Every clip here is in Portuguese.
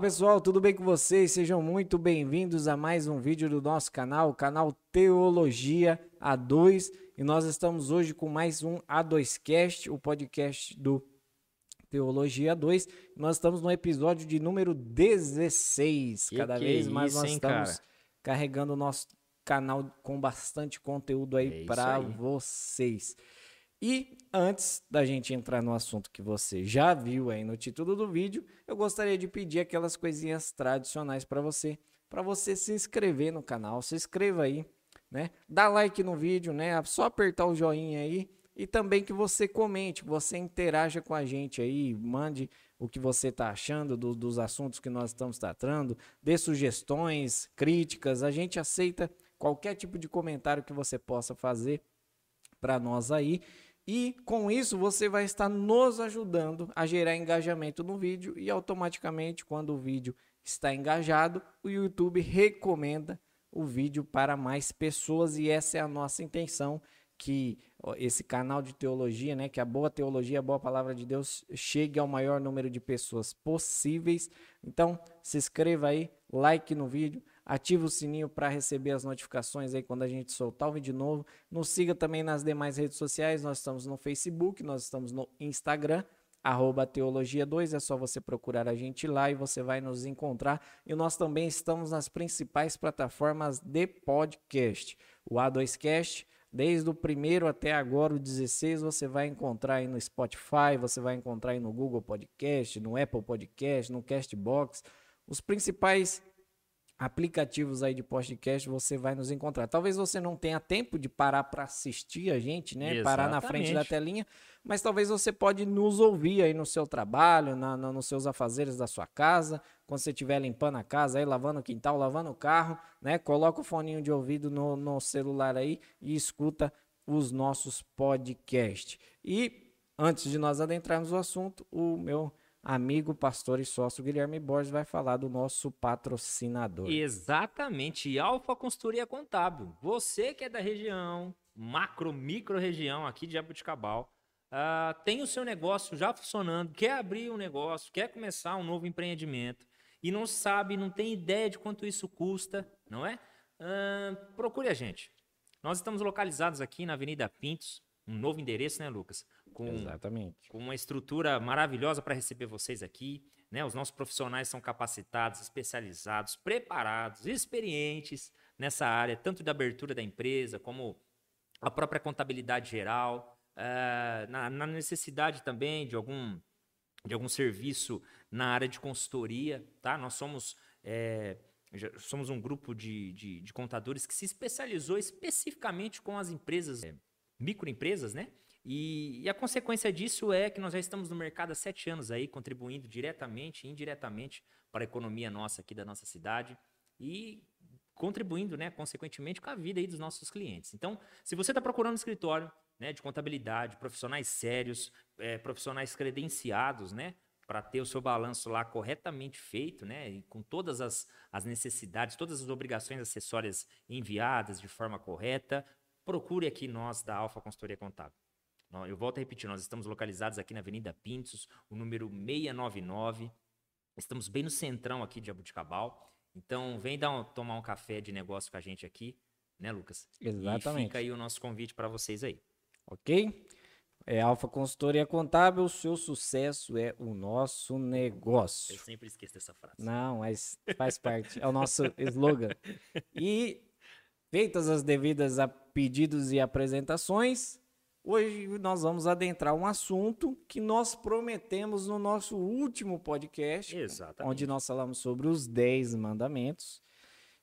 Fala pessoal, tudo bem com vocês? Sejam muito bem-vindos a mais um vídeo do nosso canal, o canal Teologia A2. E nós estamos hoje com mais um A2Cast, o podcast do Teologia A2. Nós estamos no episódio de número 16. Cada que vez é mais isso, nós hein, estamos cara? carregando o nosso canal com bastante conteúdo É aí isso para aí. E antes da gente entrar no assunto que você já viu aí no título do vídeo, eu gostaria de pedir aquelas coisinhas tradicionais para você, para você se inscrever no canal, se inscreva aí, né? Dá like no vídeo, né? Só apertar o joinha aí e também que você comente, que você interaja com a gente aí, mande o que você está achando do- dos assuntos que nós estamos tratando, dê sugestões, críticas, a gente aceita qualquer tipo de comentário que você possa fazer para nós aí. E com isso você vai estar nos ajudando a gerar engajamento no vídeo e automaticamente quando o vídeo está engajado, o YouTube recomenda o vídeo para mais pessoas e essa é a nossa intenção que esse canal de teologia, né, que a boa teologia, a boa palavra de Deus chegue ao maior número de pessoas possíveis. Então, se inscreva aí, like no vídeo, ative o sininho para receber as notificações aí quando a gente soltar o vídeo novo. Nos siga também nas demais redes sociais, nós estamos no Facebook, nós estamos no Instagram, arroba teologia 2, é só você procurar a gente lá e você vai nos encontrar. E nós também estamos nas principais plataformas de podcast. O A2Cast, desde o primeiro até agora, o 16, você vai encontrar aí no Spotify, você vai encontrar aí no Google Podcast, no Apple Podcast, no Castbox. Os principais aplicativos aí de podcast você vai nos encontrar. Talvez você não tenha tempo de parar para assistir a gente, né? Parar na frente da Exatamente. telinha, mas talvez você pode nos ouvir aí no seu trabalho, na, na- nos seus afazeres da sua casa, quando você estiver limpando a casa, aí lavando o quintal, lavando o carro, né? Coloca o foninho de ouvido no, no celular aí e escuta os nossos podcasts. E antes de nós adentrarmos o assunto, o meu amigo, pastor e sócio Guilherme Borges vai falar do nosso patrocinador. Exatamente, Alfa Consultoria Contábil. Você que é da região, macro, micro região aqui de Jabuticabal, ah, tem o seu negócio já funcionando, quer abrir um negócio, quer começar um novo empreendimento e não sabe, não tem ideia de quanto isso custa, não é? Ah, procure a gente. Nós estamos localizados aqui na Avenida Pintos, um novo endereço, né, Lucas? Com Exatamente. com uma estrutura maravilhosa para receber vocês aqui. Né? Os nossos profissionais são capacitados, especializados, preparados, experientes nessa área, tanto da abertura da empresa, como a própria contabilidade geral, eh, na, na necessidade também de algum, de algum serviço na área de consultoria. Tá? Nós somos. já- somos um grupo de, de, de contadores que se especializou especificamente com as empresas, eh, microempresas, né? E, e a consequência disso é que nós já estamos no mercado há sete anos aí, contribuindo diretamente e indiretamente para a economia nossa aqui da nossa cidade e contribuindo, né, consequentemente, com a vida aí dos nossos clientes. Então, se você está procurando um escritório né, de contabilidade, profissionais sérios, eh, profissionais credenciados, né, para ter o seu balanço lá corretamente feito, né, e com todas as, as necessidades, todas as obrigações acessórias enviadas de forma correta, procure aqui nós da Alfa Consultoria Contábil. Eu volto a repetir, nós estamos localizados aqui na Avenida Pintos, o número 699. Estamos bem no centrão aqui de Jabuticabal. Então, vem dar um- tomar um café de negócio com a gente aqui, né, Lucas? E Exatamente. fica aí o nosso convite para vocês aí. Ok? É Alfa Consultoria Contábil, o seu sucesso é o nosso negócio. Eu sempre esqueço dessa frase. Não, mas faz parte, é o nosso slogan. E feitas as devidas a pedidos e apresentações, hoje nós vamos adentrar um assunto que nós prometemos no nosso último podcast, Exatamente. onde nós falamos sobre os 10 mandamentos.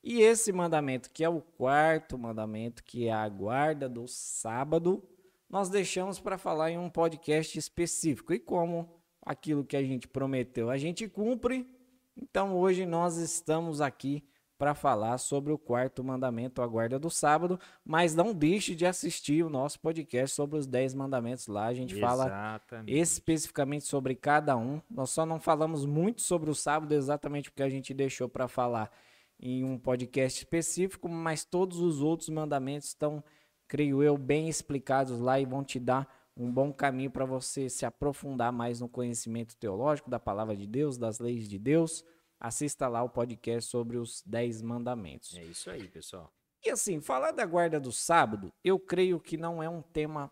E esse mandamento, que é o quarto mandamento, que é a guarda do sábado, nós deixamos para falar em um podcast específico. E como aquilo que a gente prometeu, a gente cumpre, então hoje nós estamos aqui para falar sobre o quarto mandamento, a guarda do sábado, mas não deixe de assistir o nosso podcast sobre os 10 mandamentos lá, a gente fala Exatamente. especificamente sobre cada um. Nós só não falamos muito sobre o sábado, exatamente porque a gente deixou para falar em um podcast específico, mas todos os outros mandamentos estão, creio eu, bem explicados lá e vão te dar um bom caminho para você se aprofundar mais no conhecimento teológico da palavra de Deus, das leis de Deus, assista lá o podcast sobre os 10 mandamentos. É isso aí, pessoal. E assim, falar da guarda do sábado, eu creio que não é um tema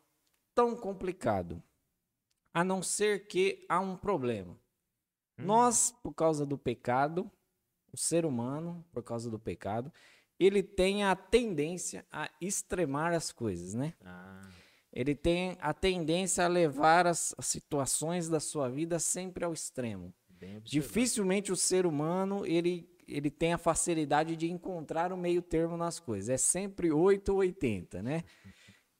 tão complicado. A não ser que há um problema. Hum. Nós, por causa do pecado, o ser humano, por causa do pecado, ele tem a tendência a extremar as coisas, né? Ah, Ele tem a tendência a levar as, as situações da sua vida sempre ao extremo. Dificilmente o ser humano ele, ele tem a facilidade de encontrar o meio termo nas coisas. É sempre 8 ou 80, né?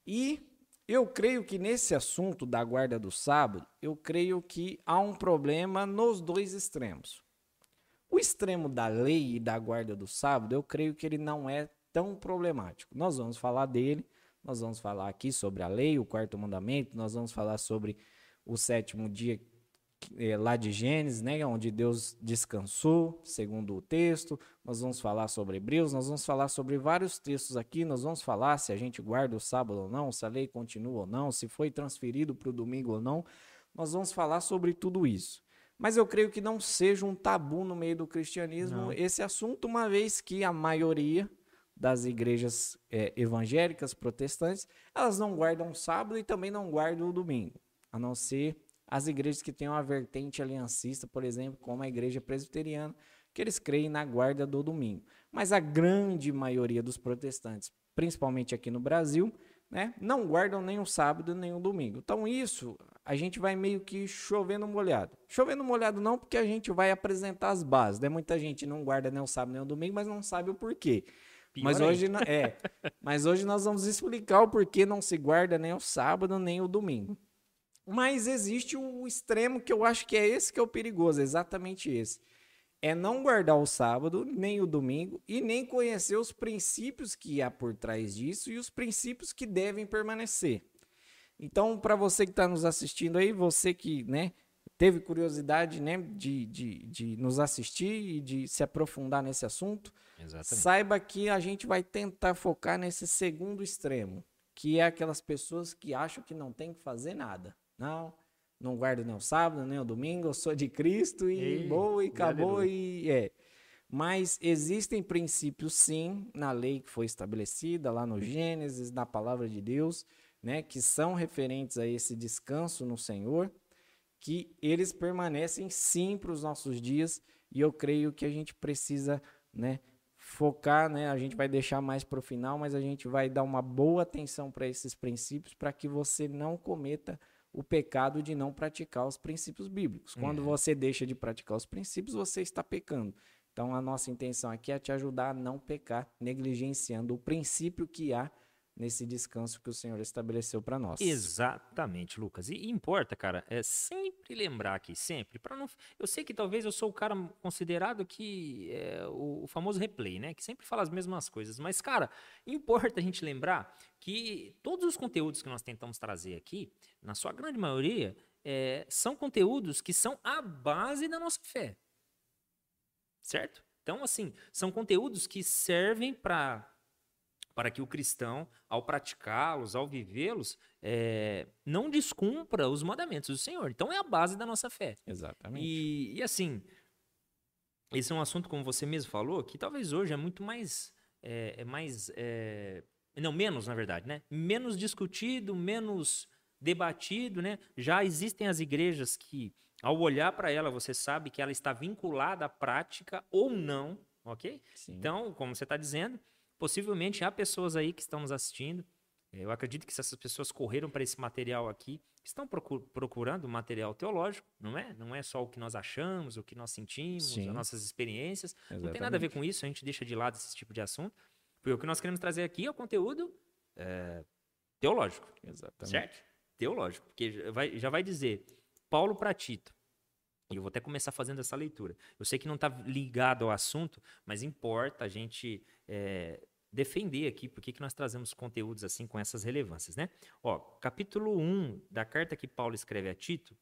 E eu creio que nesse assunto da guarda do sábado, eu creio que há um problema nos dois extremos. O extremo da lei e da guarda do sábado, eu creio que ele não é tão problemático. Nós vamos falar dele, nós vamos falar aqui sobre a lei, o quarto mandamento, nós vamos falar sobre o sétimo dia eh, lá de Gênesis, né, onde Deus descansou, segundo o texto. Nós vamos falar sobre Hebreus, nós vamos falar sobre vários textos aqui. Nós vamos falar se a gente guarda o sábado ou não, se a lei continua ou não, se foi transferido para o domingo ou não. Nós vamos falar sobre tudo isso. Mas eu creio que não seja um tabu no meio do cristianismo Não. esse assunto, uma vez que a maioria das igrejas eh, evangélicas protestantes elas não guardam o sábado e também não guardam o domingo, a não ser as igrejas que têm uma vertente aliancista, por exemplo, como a igreja presbiteriana, que eles creem na guarda do domingo. Mas a grande maioria dos protestantes, principalmente aqui no Brasil, né, não guardam nem o sábado nem o domingo. Então isso a gente vai meio que chovendo molhado. Chovendo molhado não, porque a gente vai apresentar as bases. Né? Muita gente não guarda nem o sábado nem o domingo, mas não sabe o porquê. Pior Mas hoje, é, mas hoje nós vamos explicar o porquê não se guarda nem o sábado nem o domingo. Mas existe o extremo que eu acho que é esse que é o perigoso, exatamente esse. É não guardar o sábado, nem o domingo, e nem conhecer os princípios que há por trás disso e os princípios que devem permanecer. Então, para você que está nos assistindo aí, você que né, teve curiosidade né, de, de, de nos assistir e de se aprofundar nesse assunto, Exatamente. Saiba que a gente vai tentar focar nesse segundo extremo, que é aquelas pessoas que acham que não tem que fazer nada. Não, não guardo nem o sábado, nem o domingo, eu sou de Cristo e Ei, boa e e acabou aleluia. e é. Mas existem princípios sim na lei que foi estabelecida lá no Gênesis, na palavra de Deus, né, que são referentes a esse descanso no Senhor, que eles permanecem sim para os nossos dias e eu creio que a gente precisa, né, focar, né? A gente vai deixar mais para o final, mas a gente vai dar uma boa atenção para esses princípios para que você não cometa o pecado de não praticar os princípios bíblicos. Quando É. você deixa de praticar os princípios, você está pecando. Então a nossa intenção aqui é te ajudar a não pecar, negligenciando o princípio que há nesse descanso que o Senhor estabeleceu para nós. Exatamente, Lucas. E, importa, cara, é sempre lembrar aqui, sempre, para não. Eu sei que talvez eu sou o cara considerado que é o, o famoso replay, né? Que sempre fala as mesmas coisas. Mas, cara, importa a gente lembrar que todos os conteúdos que nós tentamos trazer aqui, na sua grande maioria, é, são conteúdos que são a base da nossa fé. Certo? Então, assim, são conteúdos que servem para para que o cristão, ao praticá-los, ao vivê-los, é, não descumpra os mandamentos do Senhor. Então é a base da nossa fé. Exatamente. E, e, assim, esse é um assunto, como você mesmo falou, que talvez hoje é muito mais. É, é mais é, não, menos, na verdade, né? Menos discutido, menos debatido, né? Já existem as igrejas que, ao olhar para ela, você sabe que ela está vinculada à prática ou não, ok? Sim. Então, como você está dizendo, possivelmente há pessoas aí que estão nos assistindo. eh, Eu acredito que se essas pessoas correram para esse material aqui, estão procu- procurando material teológico, não é? Não é só o que nós achamos, o que nós sentimos, Sim. as nossas experiências. Não tem nada a Exatamente. ver com isso, a gente deixa de lado esse tipo de assunto. Porque o que nós queremos trazer aqui é o conteúdo eh, teológico. Exatamente. Certo? Teológico. Porque já vai, já vai dizer, Paulo para Tito. E eu vou até começar fazendo essa leitura. Eu sei que não está ligado ao assunto, mas importa a gente é, defender aqui por que nós trazemos conteúdos assim com essas relevâncias, né? Ó, capítulo 1 da carta que Paulo escreve a Tito,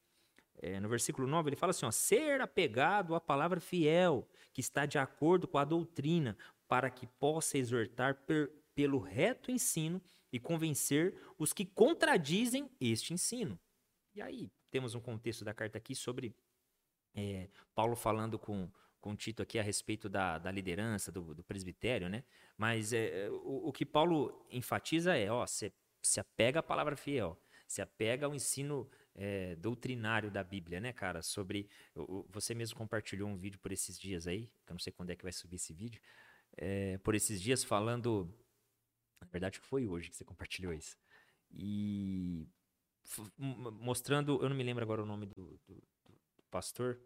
é, no versículo 9, ele fala assim: ó, ser apegado à palavra fiel, que está de acordo com a doutrina, para que possa exortar per- pelo reto ensino e convencer os que contradizem este ensino. E aí, temos um contexto da carta aqui sobre é, Paulo falando com, com Tito aqui a respeito da, da liderança, do, do presbitério, né? Mas é, o, o que Paulo enfatiza é, ó, você se apega à palavra fiel, se apega ao ensino é, doutrinário da Bíblia, né, cara? Sobre. Você mesmo compartilhou um vídeo por esses dias aí, que eu não sei quando é que vai subir esse vídeo, é, por esses dias falando. Na verdade, foi hoje que você compartilhou isso. E mostrando, eu não me lembro agora o nome do, do pastor,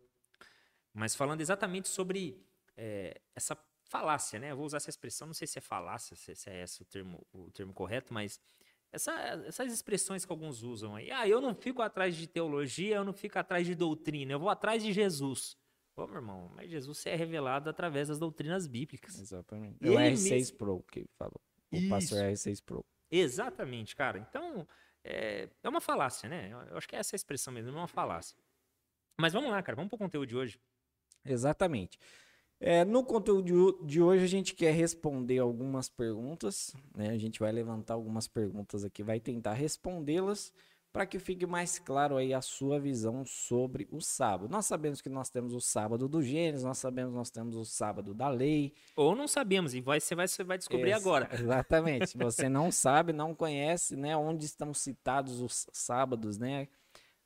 mas falando exatamente sobre é, essa falácia, né? Eu vou usar essa expressão, não sei se é falácia, se, se é esse o termo, o termo correto, mas essa, essas expressões que alguns usam aí. Ah, eu não fico atrás de teologia, eu não fico atrás de doutrina, eu vou atrás de Jesus. Pô, meu irmão, mas Jesus é revelado através das doutrinas bíblicas. Exatamente. É o R6 mesmo... Pro que falou. O Isso. pastor R6 Pro. Exatamente, cara. Então, é, é uma falácia, né? Eu acho que é essa a expressão mesmo, é uma falácia. Mas vamos lá, cara, vamos pro conteúdo de hoje. Exatamente. É, no conteúdo de hoje a gente quer responder algumas perguntas, né? A gente vai levantar algumas perguntas aqui, vai tentar respondê-las para que fique mais claro aí a sua visão sobre o sábado. Nós sabemos que nós temos o sábado do Gênesis, nós sabemos que nós temos o sábado da lei. Ou não sabemos, e você, vai, você vai descobrir Ex agora. Exatamente. Você não sabe, não conhece, né, onde estão citados os sábados, né?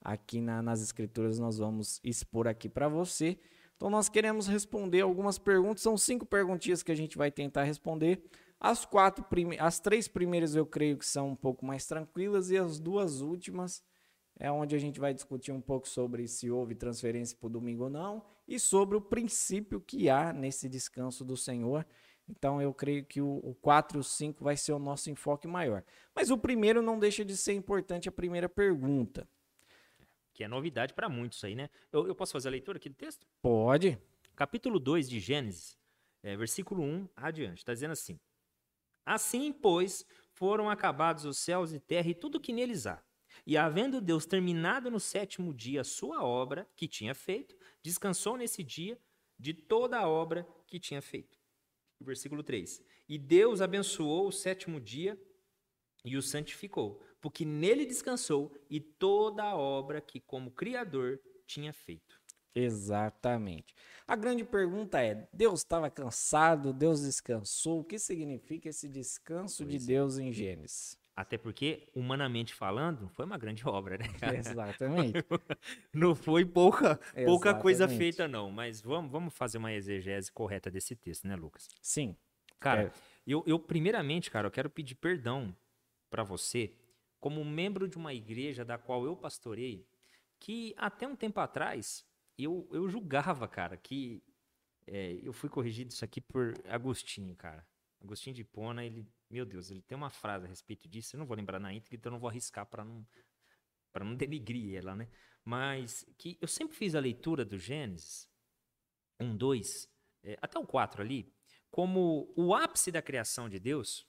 Aqui na, nas escrituras nós vamos expor aqui para você. Então nós queremos responder algumas perguntas, são cinco perguntinhas que a gente vai tentar responder. As quatro prime... as três primeiras eu creio que são um pouco mais tranquilas e as duas últimas é onde a gente vai discutir um pouco sobre se houve transferência para o domingo ou não e sobre o princípio que há nesse descanso do Senhor. Então eu creio que o, o 4 e o 5 vai ser o nosso enfoque maior. Mas o primeiro não deixa de ser importante a primeira pergunta que é novidade para muitos aí, né? Eu, eu, posso fazer a leitura aqui do texto? Pode. Capítulo 2 de Gênesis, é, versículo 1 adiante, está dizendo assim: Assim, pois, foram acabados os céus e terra e tudo que neles há. E havendo Deus terminado no sétimo dia a sua obra que tinha feito, descansou nesse dia de toda a obra que tinha feito. Versículo 3: E Deus abençoou o sétimo dia e o santificou, porque nele descansou e toda a obra que, como Criador, tinha feito. Exatamente. A grande pergunta é: Deus estava cansado? Deus descansou? O que significa esse descanso pois de é. Deus em Gênesis? Até porque, humanamente falando, foi uma grande obra, né? Exatamente. não foi pouca, pouca coisa feita, não. Mas vamos, vamos fazer uma exegese correta desse texto, né, Lucas? Sim. Cara, é. eu, eu primeiramente, cara, eu quero pedir perdão para você como membro de uma igreja da qual eu pastorei, que até um tempo atrás eu, eu julgava, cara, que é, eu fui corrigido isso aqui por Agostinho, cara. Agostinho de Pona, ele, meu Deus, ele tem uma frase a respeito disso, eu não vou lembrar na íntegra, então eu não vou arriscar para não para não denigrir ela, né? Mas que eu sempre fiz a leitura do Gênesis 1, 2, é, até o 4 ali, como o ápice da criação de Deus,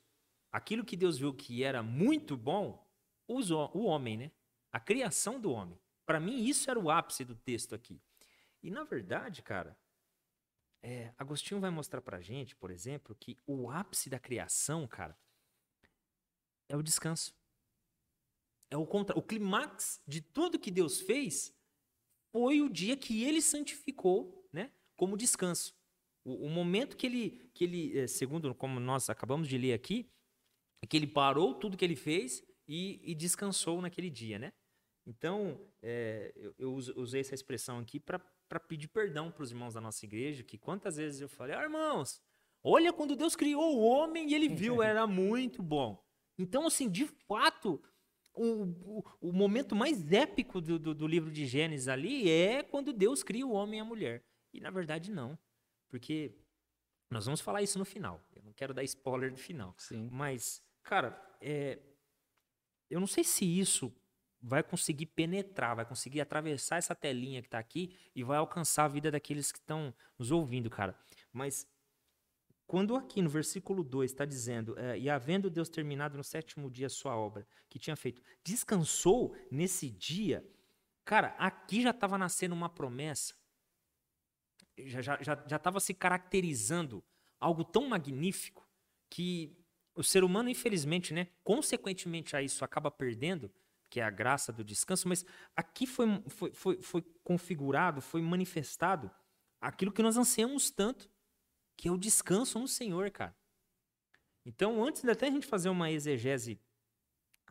aquilo que Deus viu que era muito bom, o homem, né? A criação do homem. Para mim, isso era o ápice do texto aqui. E, na verdade, cara, é, Agostinho vai mostrar pra gente, por exemplo, que o ápice da criação, cara, é o descanso. É o contra, o clímax de tudo que Deus fez foi o dia que ele santificou, né, como descanso. O, o momento que ele, que ele, é, segundo como nós acabamos de ler aqui, que ele parou tudo que ele fez e, e descansou naquele dia, né? Então, é, eu, eu, usei essa expressão aqui para pedir perdão para os irmãos da nossa igreja, que quantas vezes eu falei, ah, irmãos, olha quando Deus criou o homem e ele viu, era muito bom. Então, assim, de fato, o, o, o momento mais épico do, do, do, livro de Gênesis ali é quando Deus cria o homem e a mulher. E na verdade, não. Porque nós vamos falar isso no final. Eu não quero dar spoiler do final. Sim. Mas, cara, é, eu não sei se isso vai conseguir penetrar, vai conseguir atravessar essa telinha que está aqui e vai alcançar a vida daqueles que estão nos ouvindo, cara. Mas quando aqui no versículo 2 está dizendo, é, e havendo Deus terminado no sétimo dia sua obra que tinha feito, descansou nesse dia, cara, aqui já estava nascendo uma promessa, já estava já, já, já se caracterizando algo tão magnífico que o ser humano, infelizmente, né, consequentemente a isso, acaba perdendo, que é a graça do descanso, mas aqui foi, foi, foi, foi configurado, foi manifestado aquilo que nós ansiamos tanto, que é o descanso no Senhor, cara. Então, antes de até a gente fazer uma exegese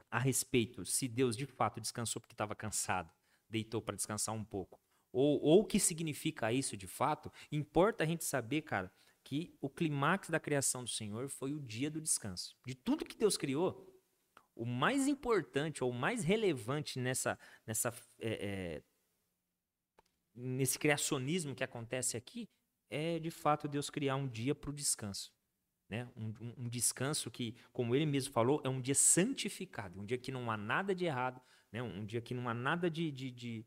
a respeito se Deus de fato descansou porque estava cansado, deitou para descansar um pouco, ou o que significa isso de fato, importa a gente saber, cara, que o clímax da criação do Senhor foi o dia do descanso. De tudo que Deus criou, o mais importante ou o mais relevante nessa, nessa é, é, nesse criacionismo que acontece aqui é de fato Deus criar um dia para o descanso. Né? Um, um, descanso que, como ele mesmo falou, é um dia santificado, um dia que não há nada de errado, né? um dia que não há nada de, de, de,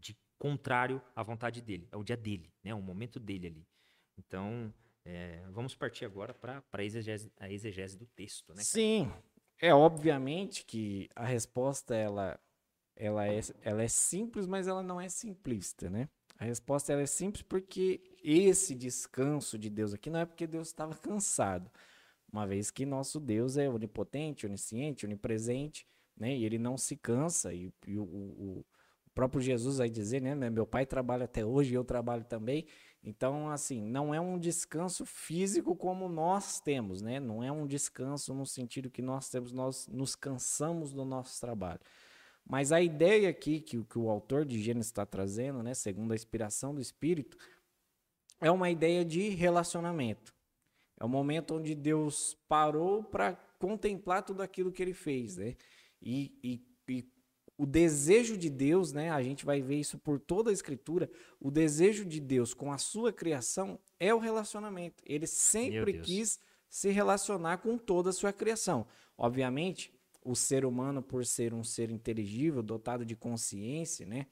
de contrário à vontade dele. É o dia dele, né? o momento dele ali. Então, é, vamos partir agora para a exegese, a exegese do texto. Né, Sim, é obviamente que a resposta ela, ela, é, ela é simples, mas ela não é simplista, né? A resposta é simples porque esse descanso de Deus aqui não é porque Deus estava cansado, uma vez que nosso Deus é onipotente, onisciente, onipresente, né? E ele não se cansa. E, e o, o, o, próprio Jesus vai dizer, né? Meu pai trabalha até hoje e eu trabalho também. Então, assim, não é um descanso físico como nós temos, né? Não é um descanso no sentido que nós temos, nós nos cansamos do nosso trabalho. Mas a ideia aqui que, que o autor de Gênesis está trazendo, né, segundo a inspiração do Espírito, é uma ideia de relacionamento. É o momento onde Deus parou para contemplar tudo aquilo que ele fez, né? E, e, e, o desejo de Deus, né? A gente vai ver isso por toda a Escritura. O desejo de Deus com a sua criação é o relacionamento. Ele sempre quis se relacionar com toda a sua criação. Obviamente, o ser humano, por ser um ser inteligível, dotado de consciência, né?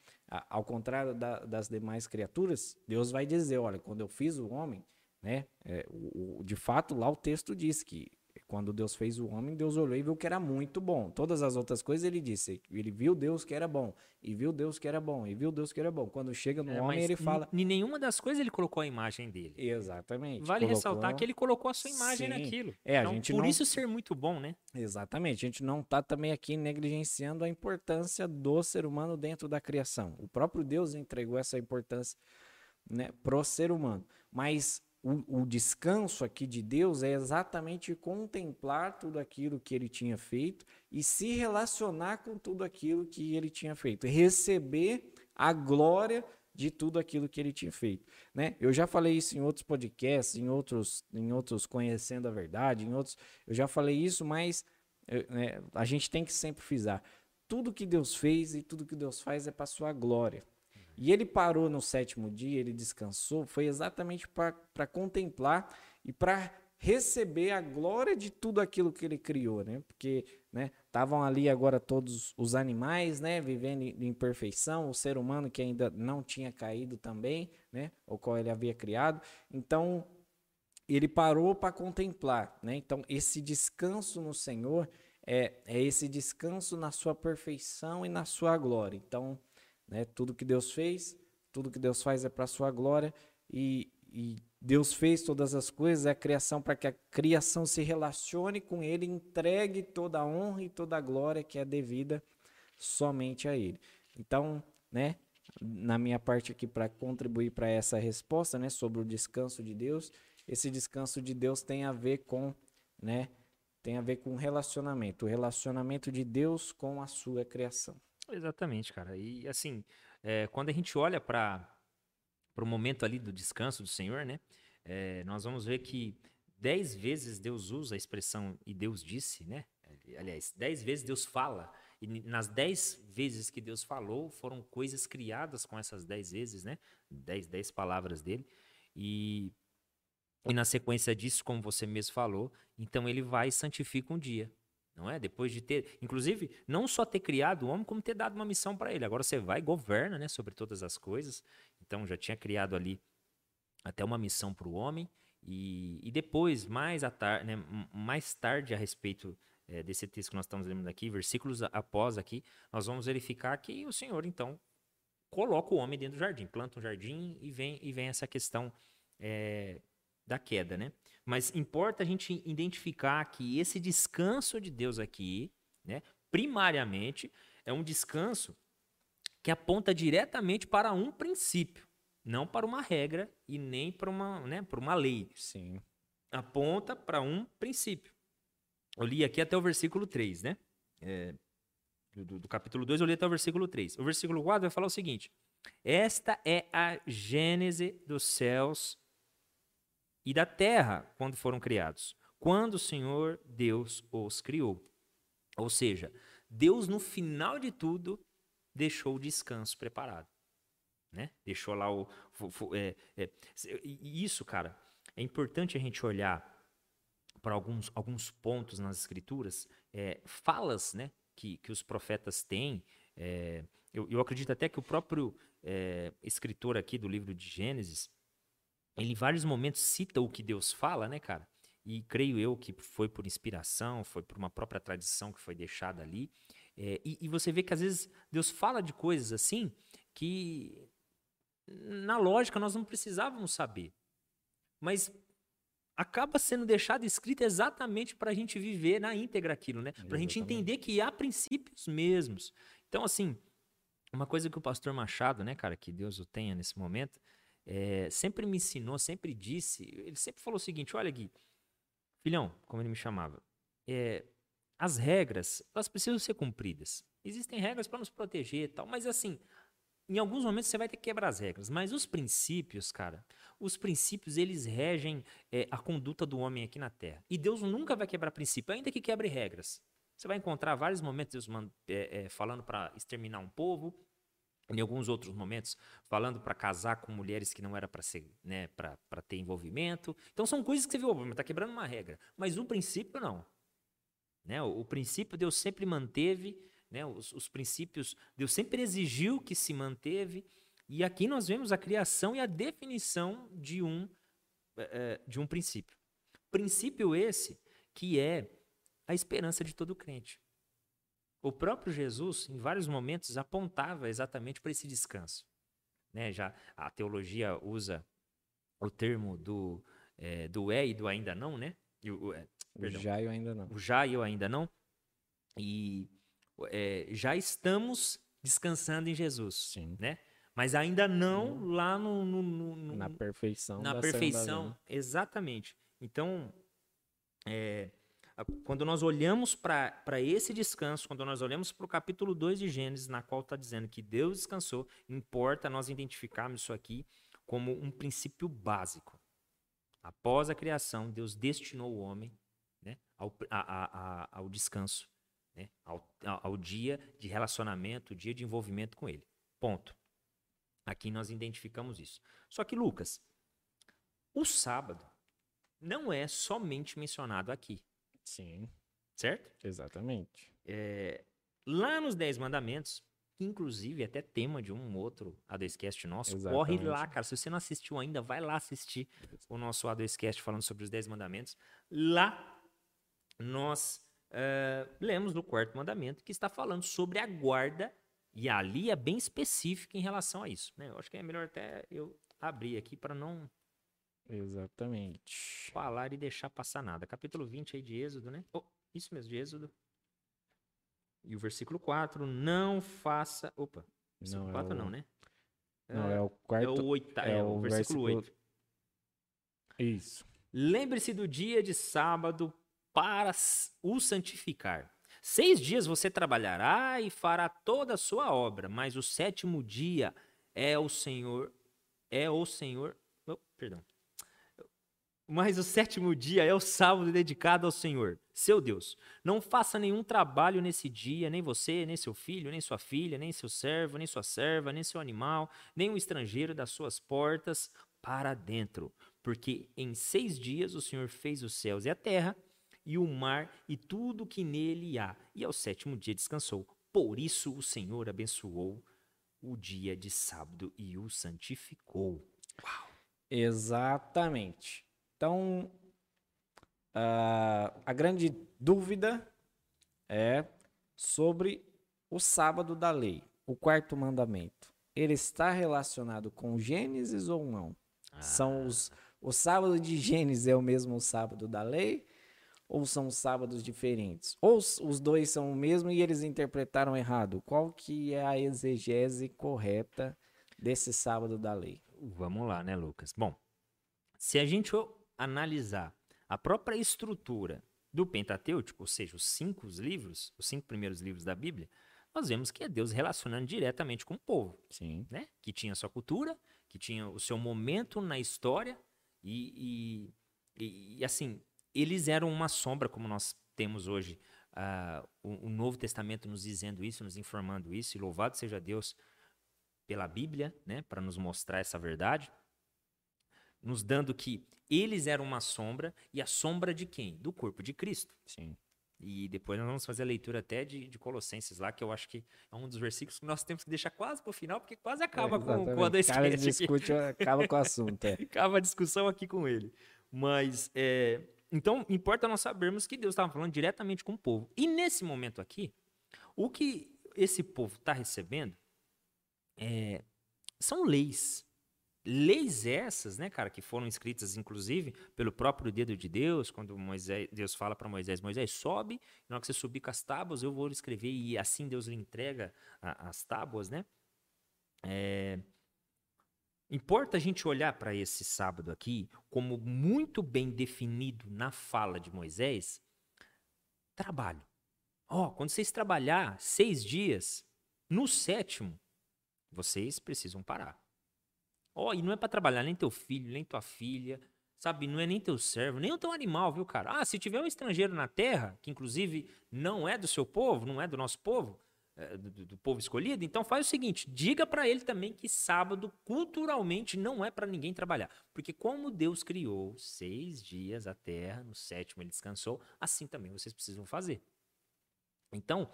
Ao contrário da, das demais criaturas, Deus vai dizer, olha, quando eu fiz o homem, né? É, o, o, de fato, lá o texto diz que quando Deus fez o homem, Deus olhou e viu que era muito bom. Todas as outras coisas ele disse, ele viu Deus que era bom, e viu Deus que era bom, e viu Deus que era bom. Quando chega no é, homem, ele fala. Em nenhuma das coisas ele colocou a imagem dele. Exatamente. Vale colocou... ressaltar que ele colocou a sua imagem Sim. naquilo. É, então, a gente por não... isso ser muito bom, né? Exatamente. A gente não está também aqui negligenciando a importância do ser humano dentro da criação. O próprio Deus entregou essa importância né, pro ser humano. Mas o, o, descanso aqui de Deus é exatamente contemplar tudo aquilo que ele tinha feito e se relacionar com tudo aquilo que ele tinha feito, receber a glória de tudo aquilo que ele tinha feito, né? Eu já falei isso em outros podcasts, em outros, em outros conhecendo a verdade, em outros, eu já falei isso, mas né, a gente tem que sempre frisar, tudo que Deus fez e tudo que Deus faz é para sua glória. E ele parou no sétimo dia, ele descansou, foi exatamente para contemplar e para receber a glória de tudo aquilo que ele criou, né? Porque, né, estavam ali agora todos os animais, né, vivendo em perfeição, o ser humano que ainda não tinha caído também, né, o qual ele havia criado. Então, ele parou para contemplar, né? Então, esse descanso no Senhor é, é esse descanso na sua perfeição e na sua glória. Então, né? Tudo que Deus fez, tudo que Deus faz é para a sua glória e, e, Deus fez todas as coisas, é a criação para que a criação se relacione com Ele, entregue toda a honra e toda a glória que é devida somente a Ele. Então, né? Na minha parte aqui para contribuir para essa resposta, né, sobre o descanso de Deus, esse descanso de Deus tem a ver com, né, tem a ver com relacionamento, o relacionamento de Deus com a sua criação. Exatamente, cara. E assim, é, quando a gente olha para o momento ali do descanso do Senhor, né? É, nós vamos ver que dez vezes Deus usa a expressão e Deus disse, né? Aliás, dez vezes Deus fala. E nas dez vezes que Deus falou, foram coisas criadas com essas dez vezes, né? Dez, dez palavras dele. E, e na sequência disso, como você mesmo falou, então ele vai e santifica um dia não é? Depois de ter, inclusive, não só ter criado o homem, como ter dado uma missão para ele. Agora você vai e governa, né, sobre todas as coisas. Então já tinha criado ali até uma missão para o homem e, e depois mais, a tar, né, mais tarde a respeito é, desse texto que nós estamos lendo aqui, versículos após aqui, nós vamos verificar que o Senhor então coloca o homem dentro do jardim, planta um jardim e vem e vem essa questão é, da queda, né? Mas importa a gente identificar que esse descanso de Deus aqui, né, primariamente, é um descanso que aponta diretamente para um princípio. não para uma regra e nem para uma, né, para uma lei. Sim. Aponta para um princípio. Eu li aqui até o versículo 3, né? É, do, do capítulo 2, eu li até o versículo 3. O versículo 4 vai falar o seguinte: Esta é a gênese dos céus e da terra quando foram criados, quando o Senhor Deus os criou. Ou seja, Deus no final de tudo deixou o descanso preparado. Né? Deixou lá o. É, é, isso, cara, é importante a gente olhar para alguns, alguns pontos nas escrituras, é, falas né, que, que os profetas têm. É, eu, eu acredito até que o próprio é, escritor aqui do livro de Gênesis, ele em vários momentos cita o que Deus fala, né, cara? E creio eu que foi por inspiração, foi por uma própria tradição que foi deixada ali. É, e, e, você vê que às vezes Deus fala de coisas assim que, na lógica, nós não precisávamos saber. Mas acaba sendo deixado escrito exatamente para a gente viver na íntegra aquilo, né? Para a gente entender que há princípios mesmos. Então, assim, uma coisa que o pastor Machado, né, cara, que Deus o tenha nesse momento, é, sempre me ensinou, sempre disse, ele sempre falou o seguinte: olha, Gui, filhão, como ele me chamava, é, as regras, elas precisam ser cumpridas. Existem regras para nos proteger e tal, mas assim, em alguns momentos você vai ter que quebrar as regras, mas os princípios, cara, os princípios eles regem é, a conduta do homem aqui na Terra. E Deus nunca vai quebrar princípio, ainda que quebre regras. Você vai encontrar vários momentos Deus é, é, falando para exterminar um povo, em alguns outros momentos falando para casar com mulheres que não era para ser, né, para ter envolvimento. Então são coisas que você viu, está quebrando uma regra, mas o princípio não. Né? O, o princípio Deus sempre manteve, né? os, os princípios Deus sempre exigiu que se manteve. E aqui nós vemos a criação e a definição de um, é, de um princípio. Princípio esse que é a esperança de todo crente. O próprio Jesus, em vários momentos, apontava exatamente para esse descanso. Né? Já a teologia usa o termo do, é, do é e do ainda não, né? O, é, o já e o ainda não. O já e o ainda não. E é, já estamos descansando em Jesus, Sim. né? Mas ainda não Sim. lá no, no, no, na perfeição. Na perfeição, exatamente. Então, é, quando nós olhamos para esse descanso, quando nós olhamos para o capítulo 2 de Gênesis, na qual está dizendo que Deus descansou, importa nós identificarmos isso aqui como um princípio básico. Após a criação, Deus destinou o homem né, ao, a, a, ao descanso, né, ao, ao dia de relacionamento, dia de envolvimento com Ele. Ponto. Aqui nós identificamos isso. Só que, Lucas, o sábado não é somente mencionado aqui. Sim. Certo? Exatamente. É, lá nos Dez Mandamentos, que inclusive é até tema de um outro A2Cast nosso, Exatamente. corre lá, cara. Se você não assistiu ainda, vai lá assistir o nosso A2Cast falando sobre os Dez Mandamentos. Lá nós uh, lemos no quarto mandamento que está falando sobre a guarda e ali é bem específico em relação a isso. Né? Eu acho que é melhor até eu abrir aqui para não Exatamente. Falar e deixar passar nada. Capítulo 20 aí de Êxodo, né? Oh, isso mesmo, de Êxodo. E o versículo 4, não faça. Opa, versículo não, 4 é o... não, né? Não, é, é o quarto. É o, oita... é, é o, o versículo, versículo 8. Isso. Lembre-se do dia de sábado para o santificar. Seis dias você trabalhará e fará toda a sua obra, mas o sétimo dia é o Senhor, é o Senhor. Oh, perdão. Mas o sétimo dia é o sábado dedicado ao Senhor, seu Deus. Não faça nenhum trabalho nesse dia, nem você, nem seu filho, nem sua filha, nem seu servo, nem sua serva, nem seu animal, nem o estrangeiro das suas portas para dentro. Porque em seis dias o Senhor fez os céus e a terra, e o mar e tudo que nele há, e ao sétimo dia descansou. Por isso o Senhor abençoou o dia de sábado e o santificou. Uau! Exatamente. Então, uh, a grande dúvida é sobre o sábado da lei, o quarto mandamento. Ele está relacionado com Gênesis ou não? Ah. São os o sábado de Gênesis é o mesmo sábado da lei ou são sábados diferentes? Ou os dois são o mesmo e eles interpretaram errado? Qual que é a exegese correta desse sábado da lei? Vamos lá, né, Lucas? Bom, se a gente analisar a própria estrutura do Pentateuco, ou seja, os cinco livros, os cinco primeiros livros da Bíblia, nós vemos que é Deus relacionando diretamente com o povo, Sim. né? Que tinha sua cultura, que tinha o seu momento na história e, e, e assim, eles eram uma sombra, como nós temos hoje uh, o, o, Novo Testamento nos dizendo isso, nos informando isso, e louvado seja Deus pela Bíblia, né, para nos mostrar essa verdade, nos dando que eles eram uma sombra, e a sombra de quem? Do corpo de Cristo. Sim. E depois nós vamos fazer a leitura até de, de, Colossenses lá, que eu acho que é um dos versículos que nós temos que deixar quase para o final, porque quase acaba é, com, com a da discute, acaba com o assunto. É. acaba a discussão aqui com ele. Mas, é, então, importa nós sabermos que Deus estava falando diretamente com o povo. E nesse momento aqui, o que esse povo está recebendo é, são leis. Leis essas, né, cara, que foram escritas, inclusive, pelo próprio dedo de Deus, quando Moisés, Deus fala para Moisés, Moisés, sobe, na hora que você subir com as tábuas, eu vou escrever, e assim Deus lhe entrega a, as tábuas, né? É, importa a gente olhar para esse sábado aqui como muito bem definido na fala de Moisés, trabalho. Ó, oh, quando vocês trabalhar seis dias, no sétimo, vocês precisam parar. Ó, oh, e não é para trabalhar nem teu filho, nem tua filha, sabe? Não é nem teu servo, nem o teu animal, viu, cara? Ah, se tiver um estrangeiro na terra, que inclusive não é do seu povo, não é do nosso povo, é, do, do, povo escolhido, então faz o seguinte: diga para ele também que sábado, culturalmente, não é para ninguém trabalhar. Porque como Deus criou seis dias a terra, no sétimo ele descansou, assim também vocês precisam fazer. Então,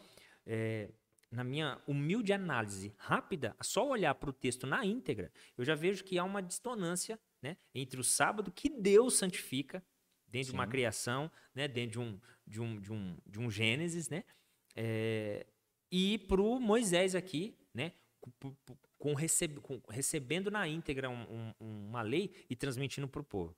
é, na minha humilde análise rápida, só olhar para o texto na íntegra, eu já vejo que há uma dissonância né, entre o sábado que Deus santifica, dentro Sim. de uma criação, né, dentro de um, de um, de um, de um Gênesis, né, é, e para o Moisés aqui, né, com, receb, com, recebendo na íntegra um, um, uma lei e transmitindo para o povo.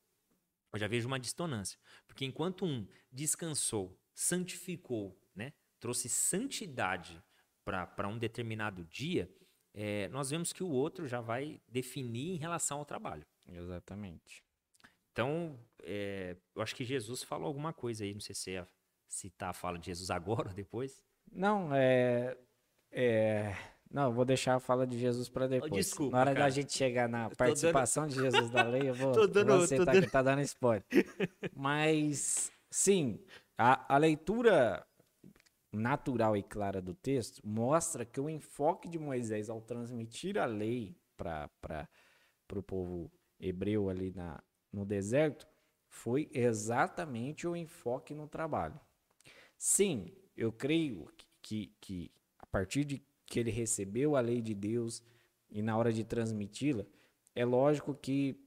Eu já vejo uma dissonância, porque enquanto um descansou, santificou, né, trouxe santidade para um determinado dia, é, nós vemos que o outro já vai definir em relação ao trabalho. Exatamente. Então, é, eu acho que Jesus falou alguma coisa aí, não sei se é citar a fala de Jesus agora ou depois. Não, é, é não, vou deixar a fala de Jesus para depois. Oh, desculpa, Na hora cara. da gente chegar na participação dando... de Jesus da lei, eu vou, tô dando, você tá, dando... tá dando spoiler. Mas, sim, a, a leitura natural e clara do texto mostra que o enfoque de Moisés ao transmitir a lei para o povo hebreu ali na, no deserto foi exatamente o enfoque no trabalho. Sim, eu creio que, que a partir de que ele recebeu a lei de Deus e na hora de transmiti-la, é lógico que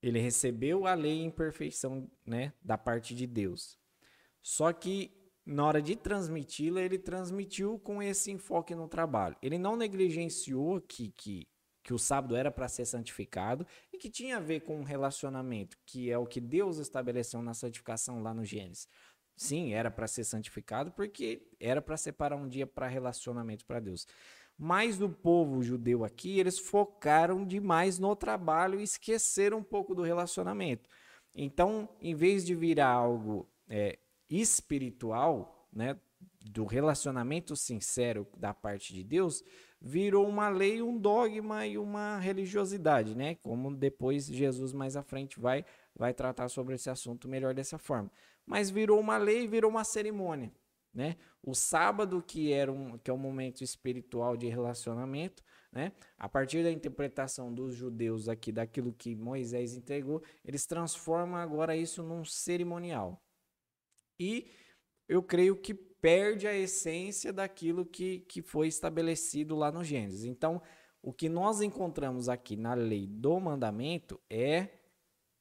ele recebeu a lei em perfeição, né, da parte de Deus. Só que na hora de transmiti-la, ele transmitiu com esse enfoque no trabalho. Ele não negligenciou que, que, que o sábado era para ser santificado e que tinha a ver com um relacionamento, que é o que Deus estabeleceu na santificação lá no Gênesis. Sim, era para ser santificado porque era para separar um dia para relacionamento para Deus. Mas do povo judeu aqui, eles focaram demais no trabalho e esqueceram um pouco do relacionamento. Então, em vez de virar algo é, espiritual, né, do relacionamento sincero da parte de Deus, virou uma lei, um dogma e uma religiosidade, né? Como depois Jesus mais à frente vai vai tratar sobre esse assunto melhor dessa forma. Mas virou uma lei, virou uma cerimônia, né? O sábado que era um que é um momento espiritual de relacionamento, né? A partir da interpretação dos judeus aqui daquilo que Moisés entregou, eles transformam agora isso num cerimonial, e eu creio que perde a essência daquilo que, que foi estabelecido lá no Gênesis. Então, o que nós encontramos aqui na lei do mandamento é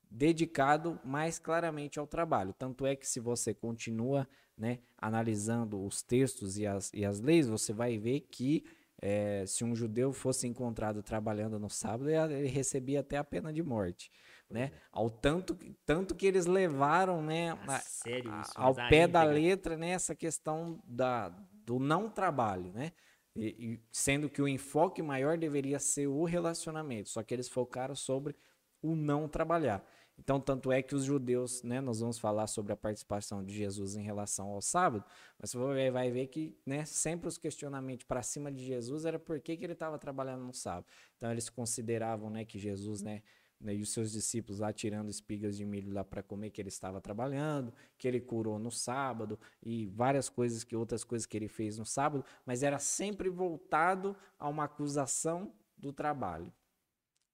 dedicado mais claramente ao trabalho. Tanto é que se você continua né, analisando os textos e as, e as leis, você vai ver que é, se um judeu fosse encontrado trabalhando no sábado, ele recebia até a pena de morte né? Ao tanto, tanto que eles levaram, né, a, sério isso, ao pé da letra, né, essa questão da, do não trabalho, né? E, e sendo que o enfoque maior deveria ser o relacionamento, só que eles focaram sobre o não trabalhar. Então, tanto é que os judeus, né, nós vamos falar sobre a participação de Jesus em relação ao sábado, mas você vai ver que né, sempre os questionamentos para cima de Jesus era por que, que ele estava trabalhando no sábado. Então, eles consideravam né, que Jesus, né, né, e os seus discípulos lá tirando espigas de milho lá para comer que ele estava trabalhando, que ele curou no sábado e várias coisas que outras coisas que ele fez no sábado, mas era sempre voltado a uma acusação do trabalho.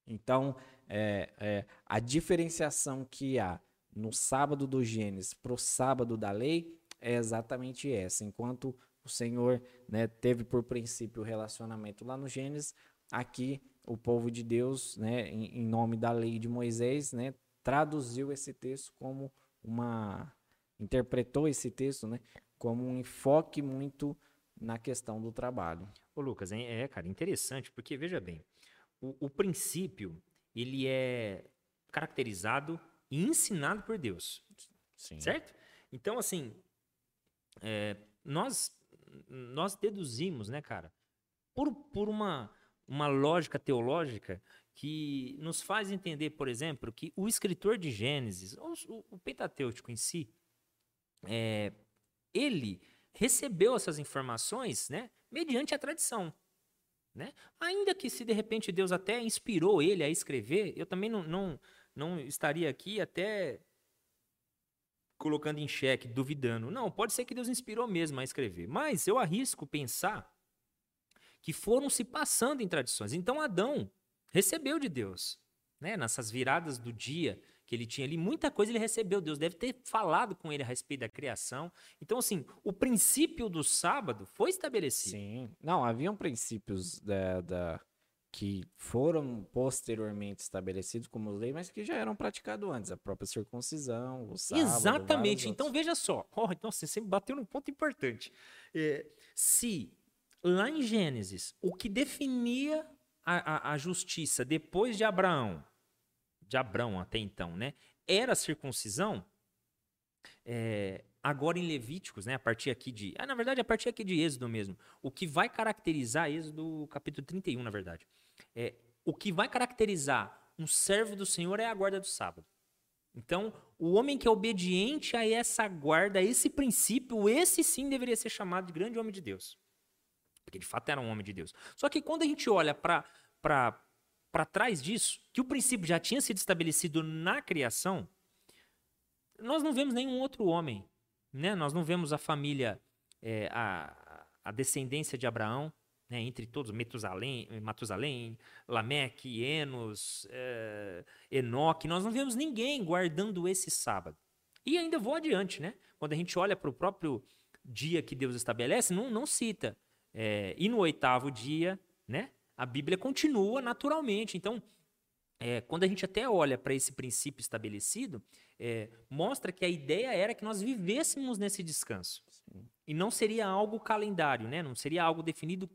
Então, é, é, a diferenciação que há no sábado do Gênesis para o sábado da lei é exatamente essa. Enquanto o Senhor né, teve por princípio o relacionamento lá no Gênesis, aqui o povo de Deus, né, em, em nome da lei de Moisés, né, traduziu esse texto como uma interpretou esse texto, né, como um enfoque muito na questão do trabalho. Ô Lucas, é, é cara, interessante, porque veja bem, o, o princípio ele é caracterizado e ensinado por Deus. Sim. Certo? Então, assim, é, nós, nós deduzimos, né, cara, por, por uma, uma lógica teológica que nos faz entender, por exemplo, que o escritor de Gênesis, o, o Pentateuco em si, é, ele recebeu essas informações né, mediante a tradição. Né? Ainda que se de repente Deus até inspirou ele a escrever, eu também não, não, não estaria aqui até colocando em xeque, duvidando. Não, pode ser que Deus inspirou mesmo a escrever. Mas eu arrisco pensar que foram se passando em tradições. Então Adão recebeu de Deus, né? nessas viradas do dia, que ele tinha ali, muita coisa ele recebeu. Deus deve ter falado com ele a respeito da criação. Então, assim, o princípio do sábado foi estabelecido. Sim. Não, haviam princípios da, da que foram posteriormente estabelecidos como lei, mas que já eram praticados antes. A própria circuncisão, o sábado. Exatamente. Então, veja só. Oh, então, você sempre bateu num ponto importante. É, se lá em Gênesis, o que definia a, a, a justiça depois de Abraão de Abrão até então, né? Era a circuncisão. É, agora em Levíticos, né? A partir aqui de. Ah, na verdade, a partir aqui de Êxodo mesmo. O que vai caracterizar, Êxodo capítulo 31, na verdade. É, o que vai caracterizar um servo do Senhor é a guarda do sábado. Então, o homem que é obediente a essa guarda, a esse princípio, esse sim deveria ser chamado de grande homem de Deus. Porque de fato era um homem de Deus. Só que quando a gente olha para trás disso, que o princípio já tinha sido estabelecido na criação, nós não vemos nenhum outro homem. Né? Nós não vemos a família, é, a, a descendência de Abraão, né? entre todos, Metusalém, Matusalém, Lameque, Enos, é, Enoque, nós não vemos ninguém guardando esse sábado. E ainda vou adiante, né? Quando a gente olha para o próprio dia que Deus estabelece, não, não cita. É, e no oitavo dia, né? a Bíblia continua naturalmente. Então, é, quando a gente até olha para esse princípio estabelecido, é, mostra que a ideia era que nós vivêssemos nesse descanso. Sim. E não seria algo calendário, né? não seria algo definido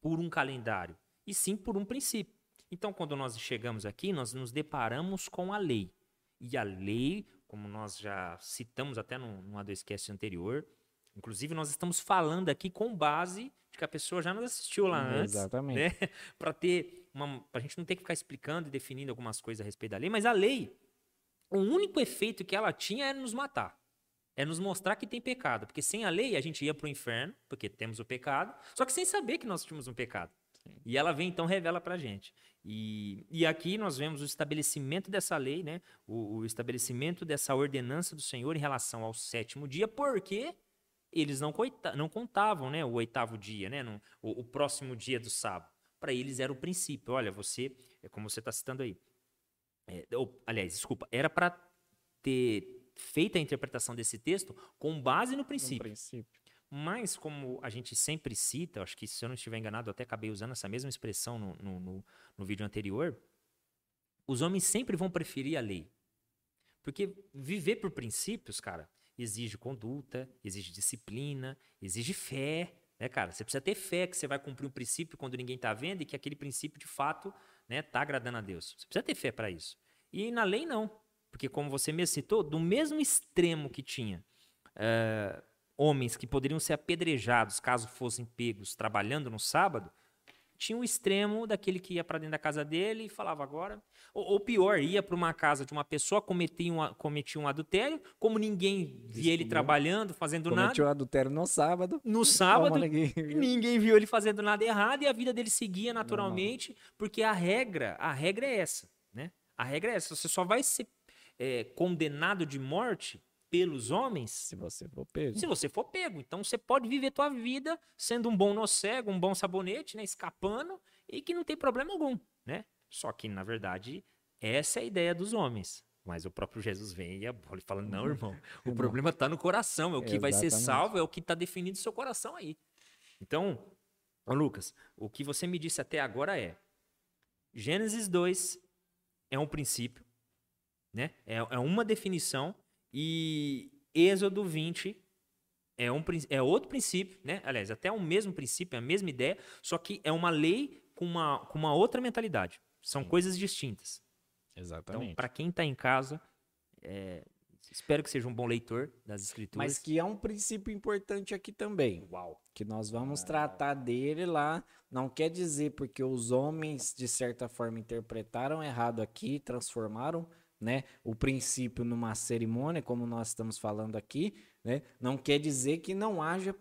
por um calendário, e sim por um princípio. Então, quando nós chegamos aqui, nós nos deparamos com a lei. E a lei, como nós já citamos até no, no anterior, inclusive nós estamos falando aqui com base que a pessoa já nos assistiu lá antes. Exatamente. Né? para ter uma. Pra gente não ter que ficar explicando e definindo algumas coisas a respeito da lei, mas a lei, o único efeito que ela tinha era nos matar. É nos mostrar que tem pecado. Porque sem a lei a gente ia para o inferno, porque temos o pecado, só que sem saber que nós tínhamos um pecado. Sim. E ela vem então revela para a gente. E, e aqui nós vemos o estabelecimento dessa lei, né? O, o, estabelecimento dessa ordenança do Senhor em relação ao sétimo dia, porque eles não, não contavam né, o oitavo dia, né, no, o, o próximo dia do sábado. Para eles era o princípio. Olha, você, é como você está citando aí. É, ou, aliás, desculpa, era para ter feito a interpretação desse texto com base no princípio. No princípio. Mas, como a gente sempre cita, acho que se eu não estiver enganado, eu até acabei usando essa mesma expressão no, no, no, no vídeo anterior, os homens sempre vão preferir a lei. Porque viver por princípios, cara, exige conduta, exige disciplina, exige fé, né, cara? Você precisa ter fé que você vai cumprir um princípio quando ninguém está vendo e que aquele princípio de fato né, tá agradando a Deus. Você precisa ter fé para isso. E na lei não, porque como você me citou, do mesmo extremo que tinha uh, homens que poderiam ser apedrejados caso fossem pegos trabalhando no sábado, tinha o extremo daquele que ia para dentro da casa dele e falava agora. Ou, ou pior, ia para uma casa de uma pessoa, cometia um, cometia um adultério, como ninguém via ele trabalhando, fazendo Cometeu nada. o adultério no sábado. No sábado, ninguém viu. ninguém viu ele fazendo nada errado e a vida dele seguia naturalmente, porque a regra, a regra é essa, né? A regra é essa. Você só vai ser é, condenado de morte pelos homens Se você for pego. se você for pego. Então você pode viver tua vida sendo um bom nocego, um bom sabonete, né? Escapando e que não tem problema algum, né? Só que, na verdade, essa é a ideia dos homens. Mas o próprio Jesus vem e abola e fala: não, irmão, o problema está no coração. É o que vai ser salvo, é o que está definido no seu coração aí. Então, Lucas, o que você me disse até agora é: Gênesis 2 é um princípio, né? É, é uma definição e Êxodo 20 é, um, é outro princípio, né? Aliás, até o mesmo princípio, é a mesma ideia, só que é uma lei com uma, com uma outra mentalidade. São coisas distintas. Então, Exatamente. para quem está em casa, é, espero que seja um bom leitor das escrituras. Mas que é um princípio importante aqui também. Uau. Que nós vamos tratar dele lá. Não quer dizer porque os homens, de certa forma, interpretaram errado aqui, transformaram né, o princípio numa cerimônia, como nós estamos falando aqui, né? Não quer dizer que não haja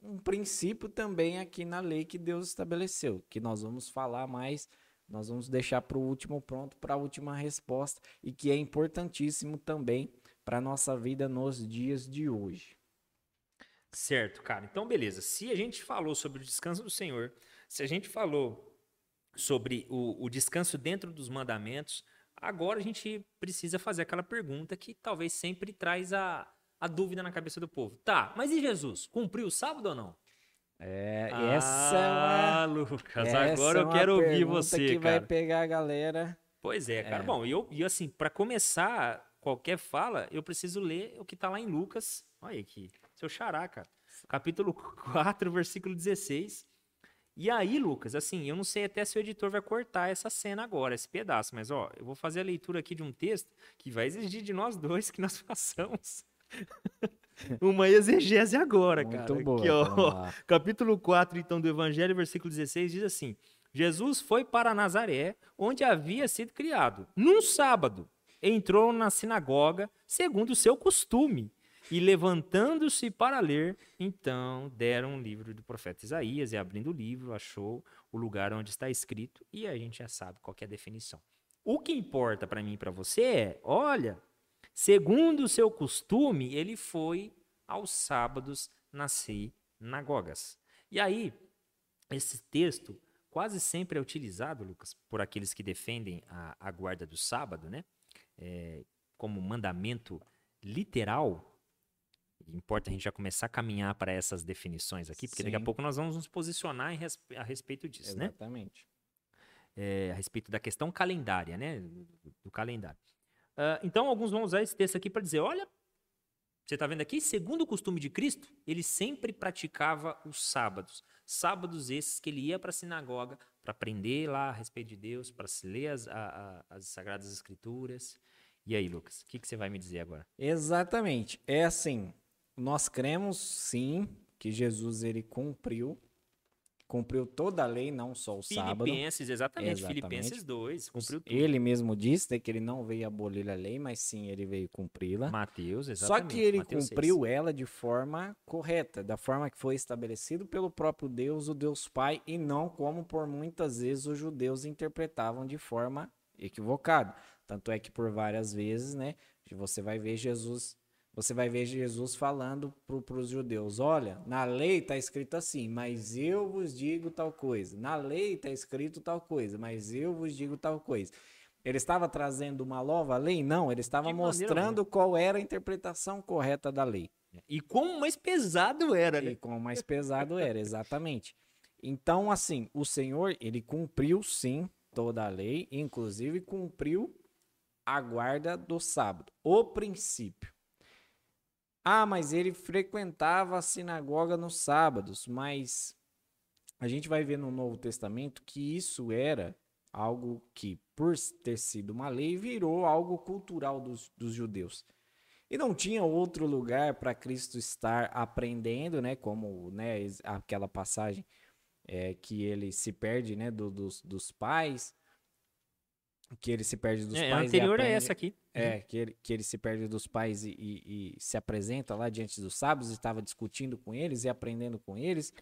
um princípio também aqui na lei que Deus estabeleceu, que nós vamos falar mais, nós vamos deixar para o último pronto, para a última resposta, e que é importantíssimo também para a nossa vida nos dias de hoje. Certo, cara. Então, beleza. Se a gente falou sobre o descanso do Senhor, se a gente falou sobre o, o descanso dentro dos mandamentos, agora a gente precisa fazer aquela pergunta que talvez sempre traz a, a dúvida na cabeça do povo. Tá, mas e Jesus? Cumpriu o sábado ou não? É, essa é ah, Lucas, essa agora é eu quero ouvir você, que cara. vai pegar a galera. Pois é, cara. É. Bom, e eu, e assim, para começar qualquer fala, eu preciso ler o que tá lá em Lucas. Olha aqui, seu xará, cara. Capítulo 4, versículo 16. E aí, Lucas, assim, eu não sei até se o editor vai cortar essa cena agora, esse pedaço, mas ó, eu vou fazer a leitura aqui de um texto que vai exigir de nós dois que nós façamos uma exegese agora, Muito cara. boa. Aqui, ó. Capítulo 4, então, do Evangelho, versículo 16, diz assim: Jesus foi para Nazaré, onde havia sido criado. Num sábado, entrou na sinagoga, segundo o seu costume, e levantando-se para ler, então deram um livro do profeta Isaías, e abrindo o livro, achou o lugar onde está escrito, e a gente já sabe qual é a definição. O que importa para mim e para você é, olha, segundo o seu costume, ele foi aos sábados nas sinagogas. E aí, esse texto quase sempre é utilizado, Lucas, por aqueles que defendem a, a guarda do sábado, né? É, como mandamento literal. Importa a gente já começar a caminhar para essas definições aqui, porque daqui a Sim. pouco nós vamos nos posicionar res- a respeito disso, né? Exatamente. é, a respeito da questão calendária, né? Do, do calendário. Ah, então, alguns vão usar esse texto aqui para dizer: olha, você está vendo aqui? Segundo o costume de Cristo, ele sempre praticava os sábados. Sábados esses que ele ia para a sinagoga para aprender lá a respeito de Deus, para se ler as, a- a- as Sagradas Escrituras. E aí, Lucas, o que, que você vai me dizer agora? Exatamente. É assim, nós cremos sim que Jesus ele cumpriu cumpriu toda a lei, não só o sábado. Filipenses, exatamente, Exatamente. Filipenses 2, cumpriu tudo. Ele mesmo disse né, que ele não veio abolir a lei, mas sim ele veio cumpri-la. Mateus, Só exatamente. que ele Mateus 6. cumpriu ela de forma correta, da forma que foi estabelecido pelo próprio Deus, o Deus Pai, e não como por muitas vezes os judeus interpretavam de forma equivocada. Tanto é que por várias vezes, né, você vai ver Jesus, você vai ver Jesus falando para os judeus, olha, na lei está escrito assim, mas eu vos digo tal coisa. Na lei está escrito tal coisa, mas eu vos digo tal coisa. Ele estava trazendo uma nova lei? Não, ele estava maneira mostrando qual era a interpretação correta da lei. E quão mais pesado era, né? E quão mais pesado era, exatamente. Então, assim, o Senhor, ele cumpriu sim toda a lei, inclusive cumpriu a guarda do sábado, o princípio. Ah, mas ele frequentava a sinagoga nos sábados, mas a gente vai ver no Novo Testamento que isso era algo que, por ter sido uma lei, virou algo cultural dos, dos judeus. E não tinha outro lugar para Cristo estar aprendendo, né? Como né, aquela passagem é, que ele se perde, né? Do, dos, dos pais, que ele se perde dos É, a pais. e anterior é aprende- essa aqui. É, que ele, que ele se perde dos pais e, e- e se apresenta lá diante dos sábios, estava discutindo com eles e aprendendo com eles.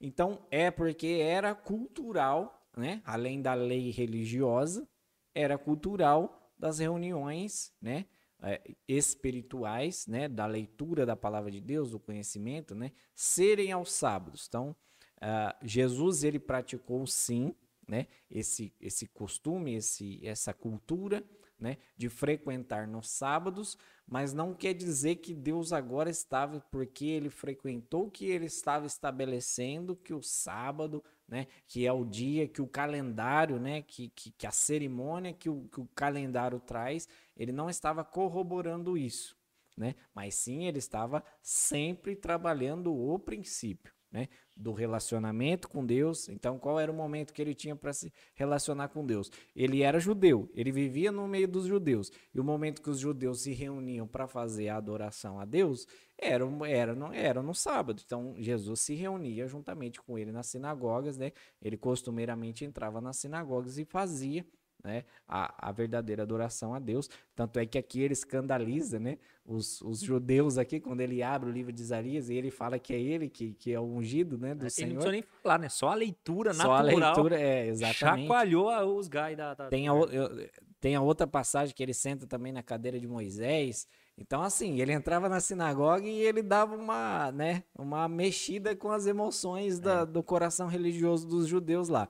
Então, é porque era cultural, né? Além da lei religiosa, era cultural das reuniões, né? é, espirituais, né? Da leitura da palavra de Deus, do conhecimento, né? Serem aos sábados. Então, ah, Jesus, ele praticou sim, né? Esse, esse costume, esse, essa cultura, né, de frequentar nos sábados, mas não quer dizer que Deus agora estava, porque ele frequentou, que ele estava estabelecendo que o sábado, né, que é o dia, que o calendário, né, que, que, que a cerimônia que o, que o calendário traz, ele não estava corroborando isso, né, mas sim ele estava sempre trabalhando o princípio, né, do relacionamento com Deus. Então, qual era o momento que ele tinha para se relacionar com Deus? Ele era judeu, ele vivia no meio dos judeus. E o momento que os judeus se reuniam para fazer a adoração a Deus era, era, no, era no sábado. Então, Jesus se reunia juntamente com ele nas sinagogas, né? Ele costumeiramente entrava nas sinagogas e fazia né, a, a verdadeira adoração a Deus. Tanto é que aqui ele escandaliza né, os, os judeus aqui, quando ele abre o livro de Isaías e ele fala que é ele que, que é o ungido né, do Ele não Senhor. precisa nem falar, né? Só a leitura Só a natural leitura, é, exatamente. chacoalhou os gai da, da- Tem a, eu- tem a outra passagem que ele senta também na cadeira de Moisés. Então, assim, ele entrava na sinagoga e ele dava uma, né, uma mexida com as emoções da- do coração religioso dos judeus lá.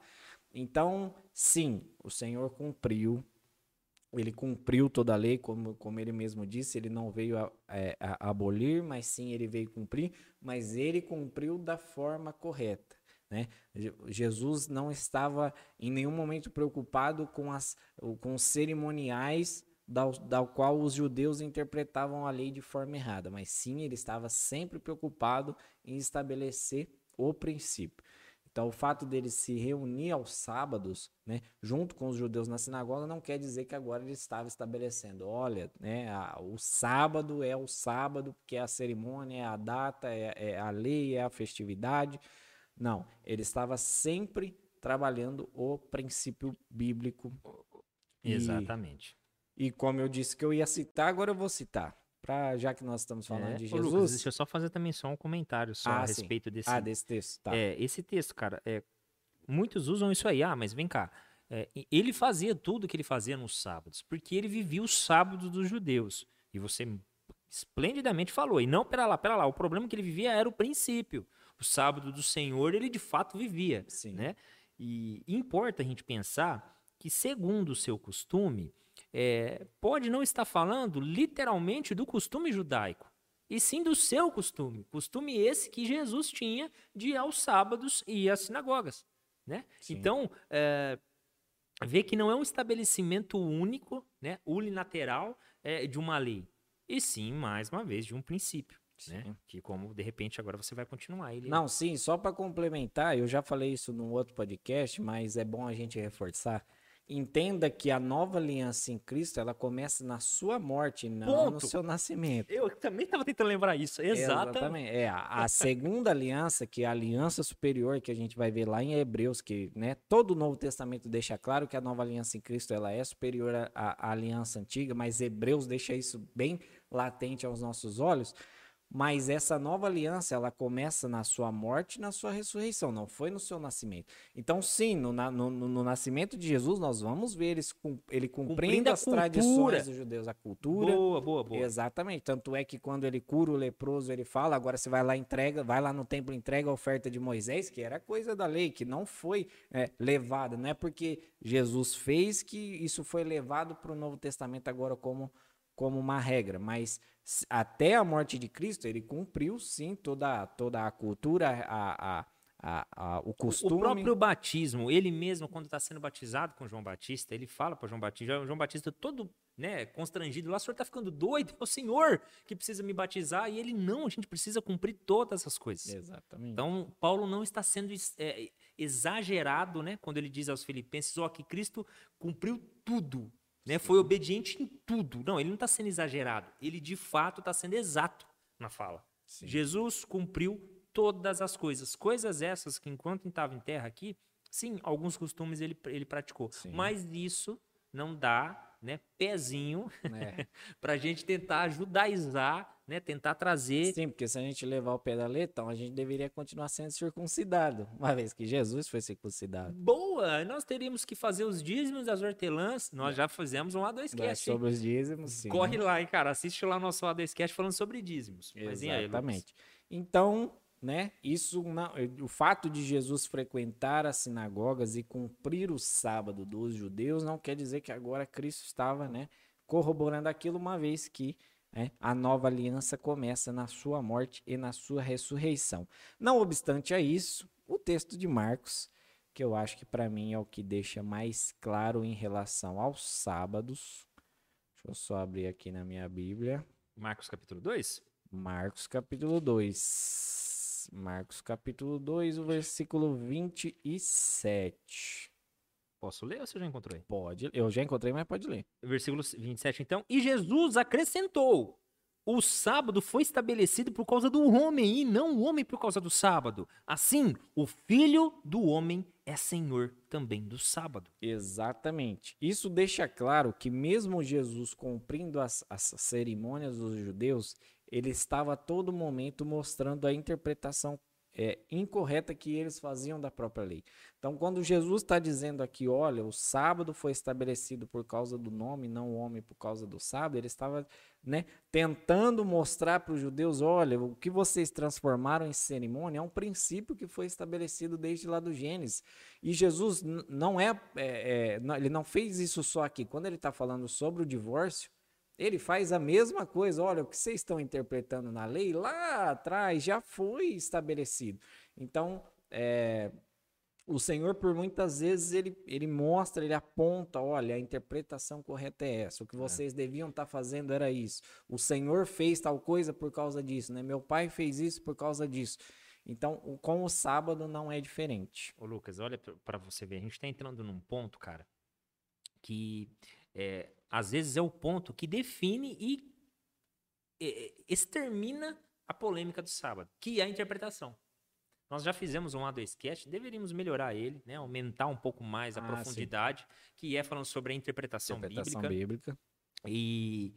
Então, sim, o Senhor cumpriu. Ele cumpriu toda a lei, como, como ele mesmo disse, ele não veio a, é, a abolir, mas sim ele veio cumprir, mas ele cumpriu da forma correta. Né? Je- Jesus não estava em nenhum momento preocupado com, as, com os cerimoniais da, da qual os judeus interpretavam a lei de forma errada, mas sim ele estava sempre preocupado em estabelecer o princípio. Então, o fato dele se reunir aos sábados, né, junto com os judeus na sinagoga, não quer dizer que agora ele estava estabelecendo, olha, né, a- o sábado é o sábado, porque é a cerimônia, é a data, é, é a lei, é a festividade. Não, ele estava sempre trabalhando o princípio bíblico. E- Exatamente. E, como eu disse que eu ia citar, agora eu vou citar. Pra, já que nós estamos falando É. de Ô, Jesus. Lucas, deixa eu só fazer também só um comentário só Ah, a sim. respeito desse, Ah, desse texto, tá. É, esse texto, cara, é, muitos usam isso aí. Ah, mas vem cá. é, ele fazia tudo que ele fazia nos sábados, porque ele vivia os sábados dos judeus. E você esplendidamente falou. E não, pera lá, pera lá. O problema que ele vivia era o princípio. O sábado do Senhor, ele de fato vivia. Sim. Né? E importa a gente pensar que, segundo o seu costume, é, pode não estar falando literalmente do costume judaico, e sim do seu costume. Costume esse que Jesus tinha de ir aos sábados e ir às sinagogas. Né? Sim. Então, é, vê que não é um estabelecimento único, né, unilateral é, de uma lei, e sim, mais uma vez, de um princípio. Né? Que como, de repente, agora você vai continuar ele. Não, sim, só para complementar, eu já falei isso num outro podcast, mas é bom a gente reforçar. Entenda que a nova aliança em Cristo, ela começa na sua morte, não no Ponto. seu nascimento. Eu também estava tentando lembrar isso. Exatamente. Exatamente. É, a, a segunda aliança, que é a aliança superior, que a gente vai ver lá em Hebreus, que né, todo o Novo Testamento deixa claro que a nova aliança em Cristo ela é superior à- à aliança antiga, mas Hebreus deixa isso bem latente aos nossos olhos. Mas essa nova aliança, ela começa na sua morte e na sua ressurreição, não foi no seu nascimento. Então, sim, no, no- no- nascimento de Jesus, nós vamos ver cum- ele cumprindo, Cumprindo as tradições dos judeus, a cultura, Boa, boa, boa. Exatamente. Tanto é que quando ele cura o leproso, ele fala: agora você vai lá e entrega, vai lá no templo e entrega a oferta de Moisés, que era coisa da lei, que não foi é, levada. Não é porque Jesus fez que isso foi levado para o Novo Testamento agora como, como uma regra. Mas até a morte de Cristo, ele cumpriu sim toda, toda a cultura, a, a, a, a- o costume. O próprio batismo, ele mesmo, quando está sendo batizado com João Batista, ele fala para João Batista, João Batista todo né, constrangido lá, o senhor está ficando doido, é o senhor que precisa me batizar, e ele não, a gente precisa cumprir todas essas coisas. Exatamente. Então, Paulo não está sendo é, exagerado, né, quando ele diz aos filipenses, ó, que Cristo cumpriu tudo, né? Foi obediente em tudo. Não, ele não está sendo exagerado. Ele de fato está sendo exato na fala. Sim. Jesus cumpriu todas as coisas. Coisas essas que, enquanto estava em terra aqui, sim, alguns costumes ele, ele praticou. Sim. Mas isso não dá né, pezinho É. para a gente tentar judaizar, né, tentar trazer. Sim, porque se a gente levar o pé da letra, então a gente deveria continuar sendo circuncidado, uma vez que Jesus foi circuncidado. Boa! Nós teríamos que fazer os dízimos das hortelãs. Nós já fizemos um A2 Mas Cast. hein? sobre os dízimos, sim. Corre lá, hein, cara. Assiste lá o nosso A2 Cast falando sobre dízimos. Mas e aí? Exatamente. Então, né, isso não, o fato de Jesus frequentar as sinagogas e cumprir o sábado dos judeus não quer dizer que agora Cristo estava, né, corroborando aquilo uma vez que né, a nova aliança começa na sua morte e na sua ressurreição. Não obstante a isso, o texto de Marcos, que eu acho que para mim é o que deixa mais claro em relação aos sábados. Deixa eu só abrir aqui na minha Bíblia. Marcos capítulo 2? Marcos capítulo 2. Marcos capítulo 2, o versículo 27. Posso ler ou você já encontrou aí? Pode, eu já encontrei, mas pode ler. Versículo 27, então. E Jesus acrescentou: O sábado foi estabelecido por causa do homem, e não o homem por causa do sábado. Assim, o filho do homem é senhor também do sábado. Exatamente. Isso deixa claro que mesmo Jesus cumprindo as, as cerimônias dos judeus, ele estava a todo momento mostrando a interpretação é, incorreta que eles faziam da própria lei. Então, quando Jesus está dizendo aqui, olha, o sábado foi estabelecido por causa do nome, não o homem por causa do sábado, ele estava né, tentando mostrar para os judeus, olha, o que vocês transformaram em cerimônia é um princípio que foi estabelecido desde lá do Gênesis. E Jesus não é, é, é, não- ele não fez isso só aqui. Quando ele está falando sobre o divórcio, ele faz a mesma coisa. Olha, o que vocês estão interpretando na lei lá atrás já foi estabelecido. Então, é, o Senhor, por muitas vezes, ele, ele mostra, ele aponta: olha, a interpretação correta é essa. O que vocês deviam estar fazendo era isso. O Senhor fez tal coisa por causa disso, né? Meu pai fez isso por causa disso. Então, com o sábado não é diferente. Ô, Lucas, olha pra você ver. A gente tá entrando num ponto, cara, que é, às vezes é o ponto que define e extermina a polêmica do sábado, que é a interpretação. Nós já fizemos um A2 Cast, deveríamos melhorar ele, né? Aumentar um pouco mais a Ah, sim. profundidade, que é falando sobre a interpretação, Interpretação bíblica. bíblica. E,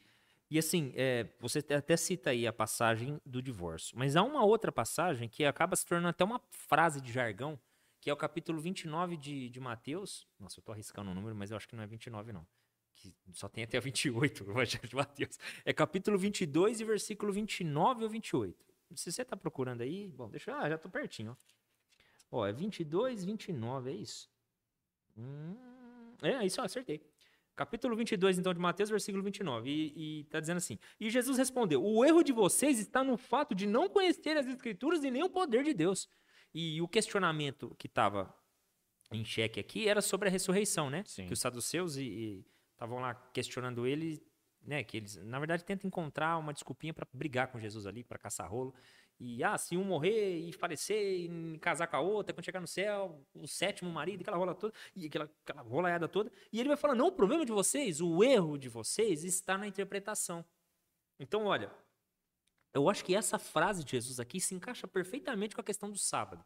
e assim, é, você até cita aí a passagem do divórcio, mas há uma outra passagem que acaba se tornando até uma frase de jargão, que é o capítulo 29 de, de Mateus. Nossa, eu tô arriscando o número, mas eu acho que não é 29, não. Que só tem até o 28, o Evangelho de Mateus. É capítulo 22 e versículo 29 ou 28. Se você tá procurando aí, bom, deixa eu. Ah, já tô pertinho, ó. Ó, é 22, 29, é isso? Hum, é, isso, ó, acertei. Capítulo 22, então, de Mateus, versículo 29. E, e tá dizendo assim: E Jesus respondeu: O erro de vocês está no fato de não conhecer as Escrituras e nem o poder de Deus. E o questionamento que estava em xeque aqui era sobre a ressurreição, né? Sim. Que os saduceus estavam lá questionando ele, né? Que eles, na verdade, tentam encontrar uma desculpinha para brigar com Jesus ali, para caçar rolo. E, ah, se um morrer e falecer e casar com a outra, quando chegar no céu, o sétimo marido, aquela rola toda, e aquela, aquela rolaiada toda. E ele vai falar: não, o problema de vocês, o erro de vocês está na interpretação. Então, olha, eu acho que essa frase de Jesus aqui se encaixa perfeitamente com a questão do sábado.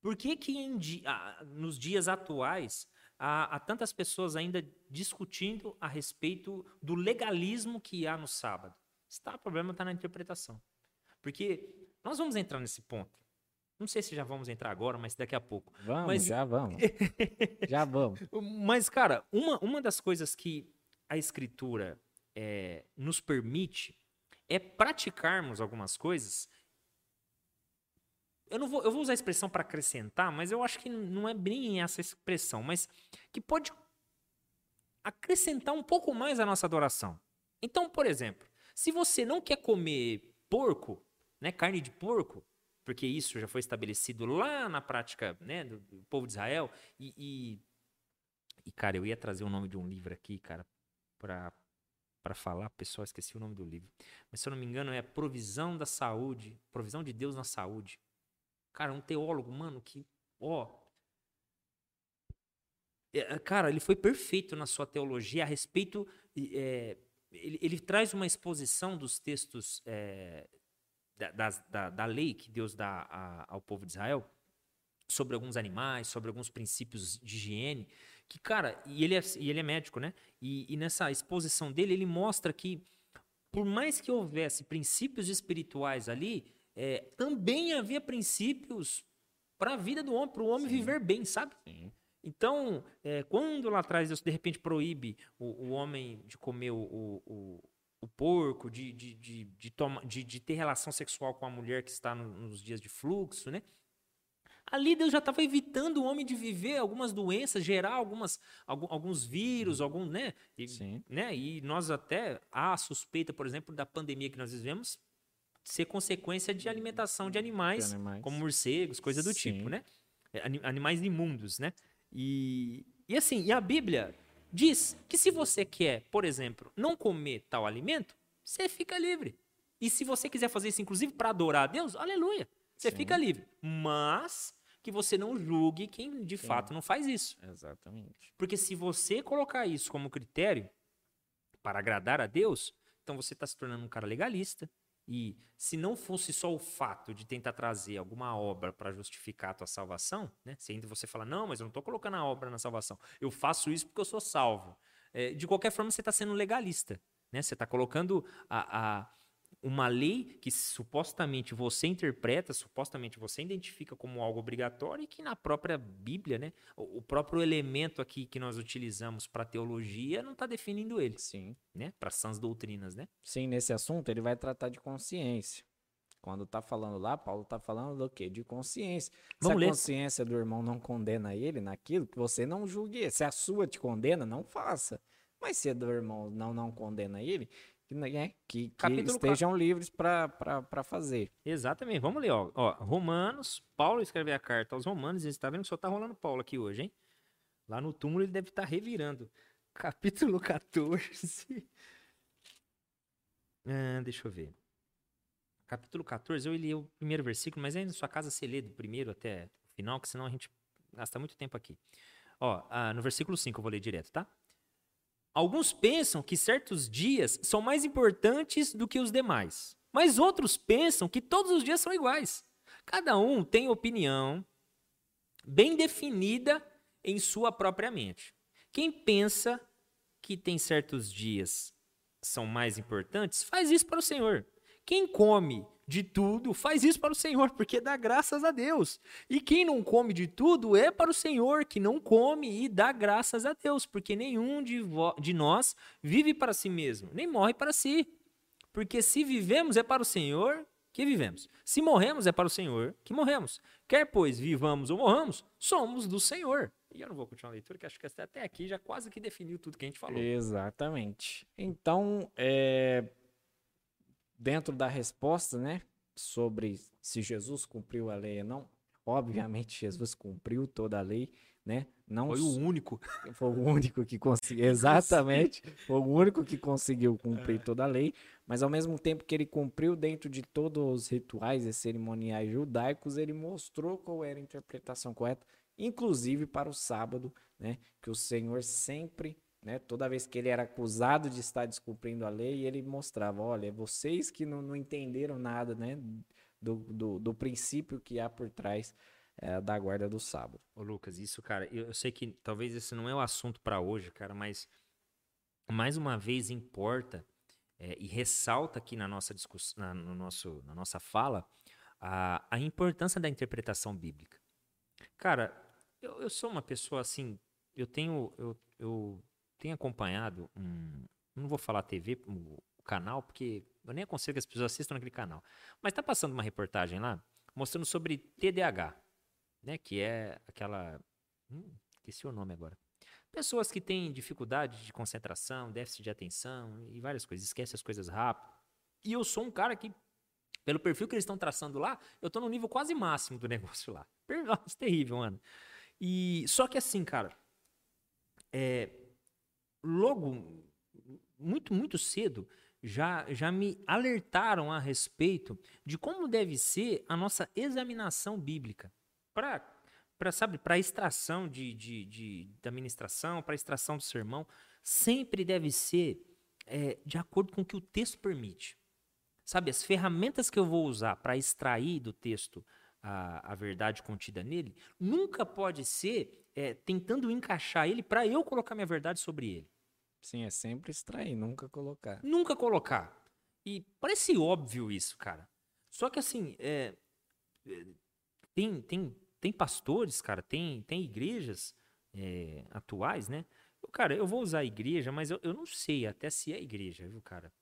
Por que, que ah, nos dias atuais há, há tantas pessoas ainda discutindo a respeito do legalismo que há no sábado? Está, o problema está na interpretação. Porque nós vamos entrar nesse ponto. Não sei se já vamos entrar agora, mas daqui a pouco. Vamos, Mas- já vamos. já vamos. Mas, cara, uma, uma das coisas que a escritura é, nos permite é praticarmos algumas coisas. Eu não vou, eu vou usar a expressão para acrescentar, mas eu acho que não é bem essa expressão, mas que pode acrescentar um pouco mais a nossa adoração. Então, por exemplo, se você não quer comer porco, né, carne de porco, porque isso já foi estabelecido lá na prática né, do, do povo de Israel, e, e, e, cara, eu ia trazer o nome de um livro aqui, cara, para para falar, pessoal, esqueci o nome do livro. Mas se eu não me engano é Provisão da Saúde, Provisão de Deus na Saúde. Cara, um teólogo, mano, que, ó, É, cara, ele foi perfeito na sua teologia a respeito. É, ele, ele, traz uma exposição dos textos é, da, da, da, lei que Deus dá a, ao povo de Israel sobre alguns animais, sobre alguns princípios de higiene, que, cara, e ele é, e ele é médico, né? E, e nessa exposição dele, ele mostra que, por mais que houvesse princípios espirituais ali, é, também havia princípios para a vida do homem, para o homem Sim. viver bem, sabe? Sim. Então, é, quando lá atrás Deus de repente proíbe o, o homem de comer o, o, o porco, de, de, de, de, toma, de, de ter relação sexual com a mulher que está no, nos dias de fluxo, né? Ali Deus já estava evitando o homem de viver algumas doenças, gerar algumas, alguns vírus, algum, né? E, Sim. né? e nós até há a suspeita, por exemplo, da pandemia que nós vivemos ser consequência de alimentação de animais, de animais. como morcegos, coisa do Sim. tipo, né? É, animais imundos, né? E, e assim, e a Bíblia diz que se você quer, por exemplo, não comer tal alimento, você fica livre. E se você quiser fazer isso, inclusive, para adorar a Deus, aleluia, você Sim. fica livre. Mas que você não julgue quem de Sim. fato não faz isso. Exatamente. Porque se você colocar isso como critério para agradar a Deus, então você está se tornando um cara legalista, e se não fosse só o fato de tentar trazer alguma obra para justificar a tua salvação, né? Se ainda você fala, não, mas eu não estou colocando a obra na salvação, eu faço isso porque eu sou salvo. É, de qualquer forma, você está sendo legalista. Né? Você está colocando a, a uma lei que supostamente você interpreta, supostamente você identifica como algo obrigatório e que na própria Bíblia, né, o próprio elemento aqui que nós utilizamos para teologia não está definindo ele. Sim. Né, para sãs doutrinas, né? Sim, nesse assunto ele vai tratar de consciência. Quando está falando lá, Paulo está falando do quê? De consciência. Vamos se a ler. consciência do irmão não condena ele naquilo, que você não julgue. Se a sua te condena, não faça. Mas se a do irmão não, não condena ele, né, que, que estejam 4. livres para fazer. Exatamente. Vamos ler, ó. ó. Romanos, Paulo escreve a carta aos Romanos, e está vendo que só está rolando Paulo aqui hoje, hein? Lá no túmulo ele deve estar tá revirando. Capítulo 14. ah, deixa eu ver. Capítulo 14, eu li o primeiro versículo, mas aí na sua casa você lê do primeiro até o final, que senão a gente gasta muito tempo aqui. Ó, ah, no versículo 5 eu vou ler direto, tá? Alguns pensam que certos dias são mais importantes do que os demais, mas outros pensam que todos os dias são iguais. Cada um tem opinião bem definida em sua própria mente. Quem pensa que tem certos dias são mais importantes, faz isso para o Senhor. Quem come de tudo, faz isso para o Senhor, porque dá graças a Deus. E quem não come de tudo é para o Senhor, que não come e dá graças a Deus, porque nenhum de, de nós vive para si mesmo, nem morre para si. Porque se vivemos é para o Senhor que vivemos. Se morremos é para o Senhor que morremos. Quer pois vivamos ou morramos, somos do Senhor. E eu não vou continuar a leitura, que acho que até aqui já quase que definiu tudo que a gente falou. Exatamente. Então, é, dentro da resposta, né, sobre se Jesus cumpriu a lei ou não, obviamente Jesus cumpriu toda a lei, né? Não foi o único. Foi o único que conseguiu. Exatamente. Foi o único que conseguiu cumprir é. toda a lei, mas ao mesmo tempo que ele cumpriu dentro de todos os rituais e cerimoniais judaicos, ele mostrou qual era a interpretação correta, inclusive para o sábado, né? Que o Senhor sempre né? Toda vez que ele era acusado de estar descumprindo a lei, ele mostrava: olha, vocês que não, não entenderam nada né? do, do, do princípio que há por trás é, da guarda do sábado. Ô Lucas, isso, cara, eu, eu sei que talvez esse não é o assunto para hoje, cara, mas mais uma vez importa é, e ressalta aqui na nossa discussão, na, no nosso, na nossa fala, a, a importância da interpretação bíblica. Cara, eu, eu sou uma pessoa assim, eu tenho, eu, eu tem acompanhado um. Não vou falar TV, o canal, porque eu nem aconselho que as pessoas assistam naquele canal. Mas está passando uma reportagem lá mostrando sobre TDAH, né? Que é aquela. Hum, esqueci o nome agora. Pessoas que têm dificuldade de concentração, déficit de atenção e várias coisas, esquece as coisas rápido. E eu sou um cara que, pelo perfil que eles estão traçando lá, eu estou no nível quase máximo do negócio lá. Nossa, terrível, mano. E só que assim, cara, é, logo, muito, muito cedo, já, já me alertaram a respeito de como deve ser a nossa examinação bíblica. Para para sabe, para extração de, de, de, da ministração, para extração do sermão, sempre deve ser é, de acordo com o que o texto permite. Sabe, as ferramentas que eu vou usar para extrair do texto a, a verdade contida nele, nunca pode ser é, tentando encaixar ele para eu colocar minha verdade sobre ele. Sim, é sempre extrair, nunca colocar. Nunca colocar. E parece óbvio isso, cara. Só que assim, é, é tem, tem tem pastores, cara, tem, tem igrejas é, atuais, né? Cara, eu vou usar igreja, mas eu, eu não sei até se é igreja, viu, cara?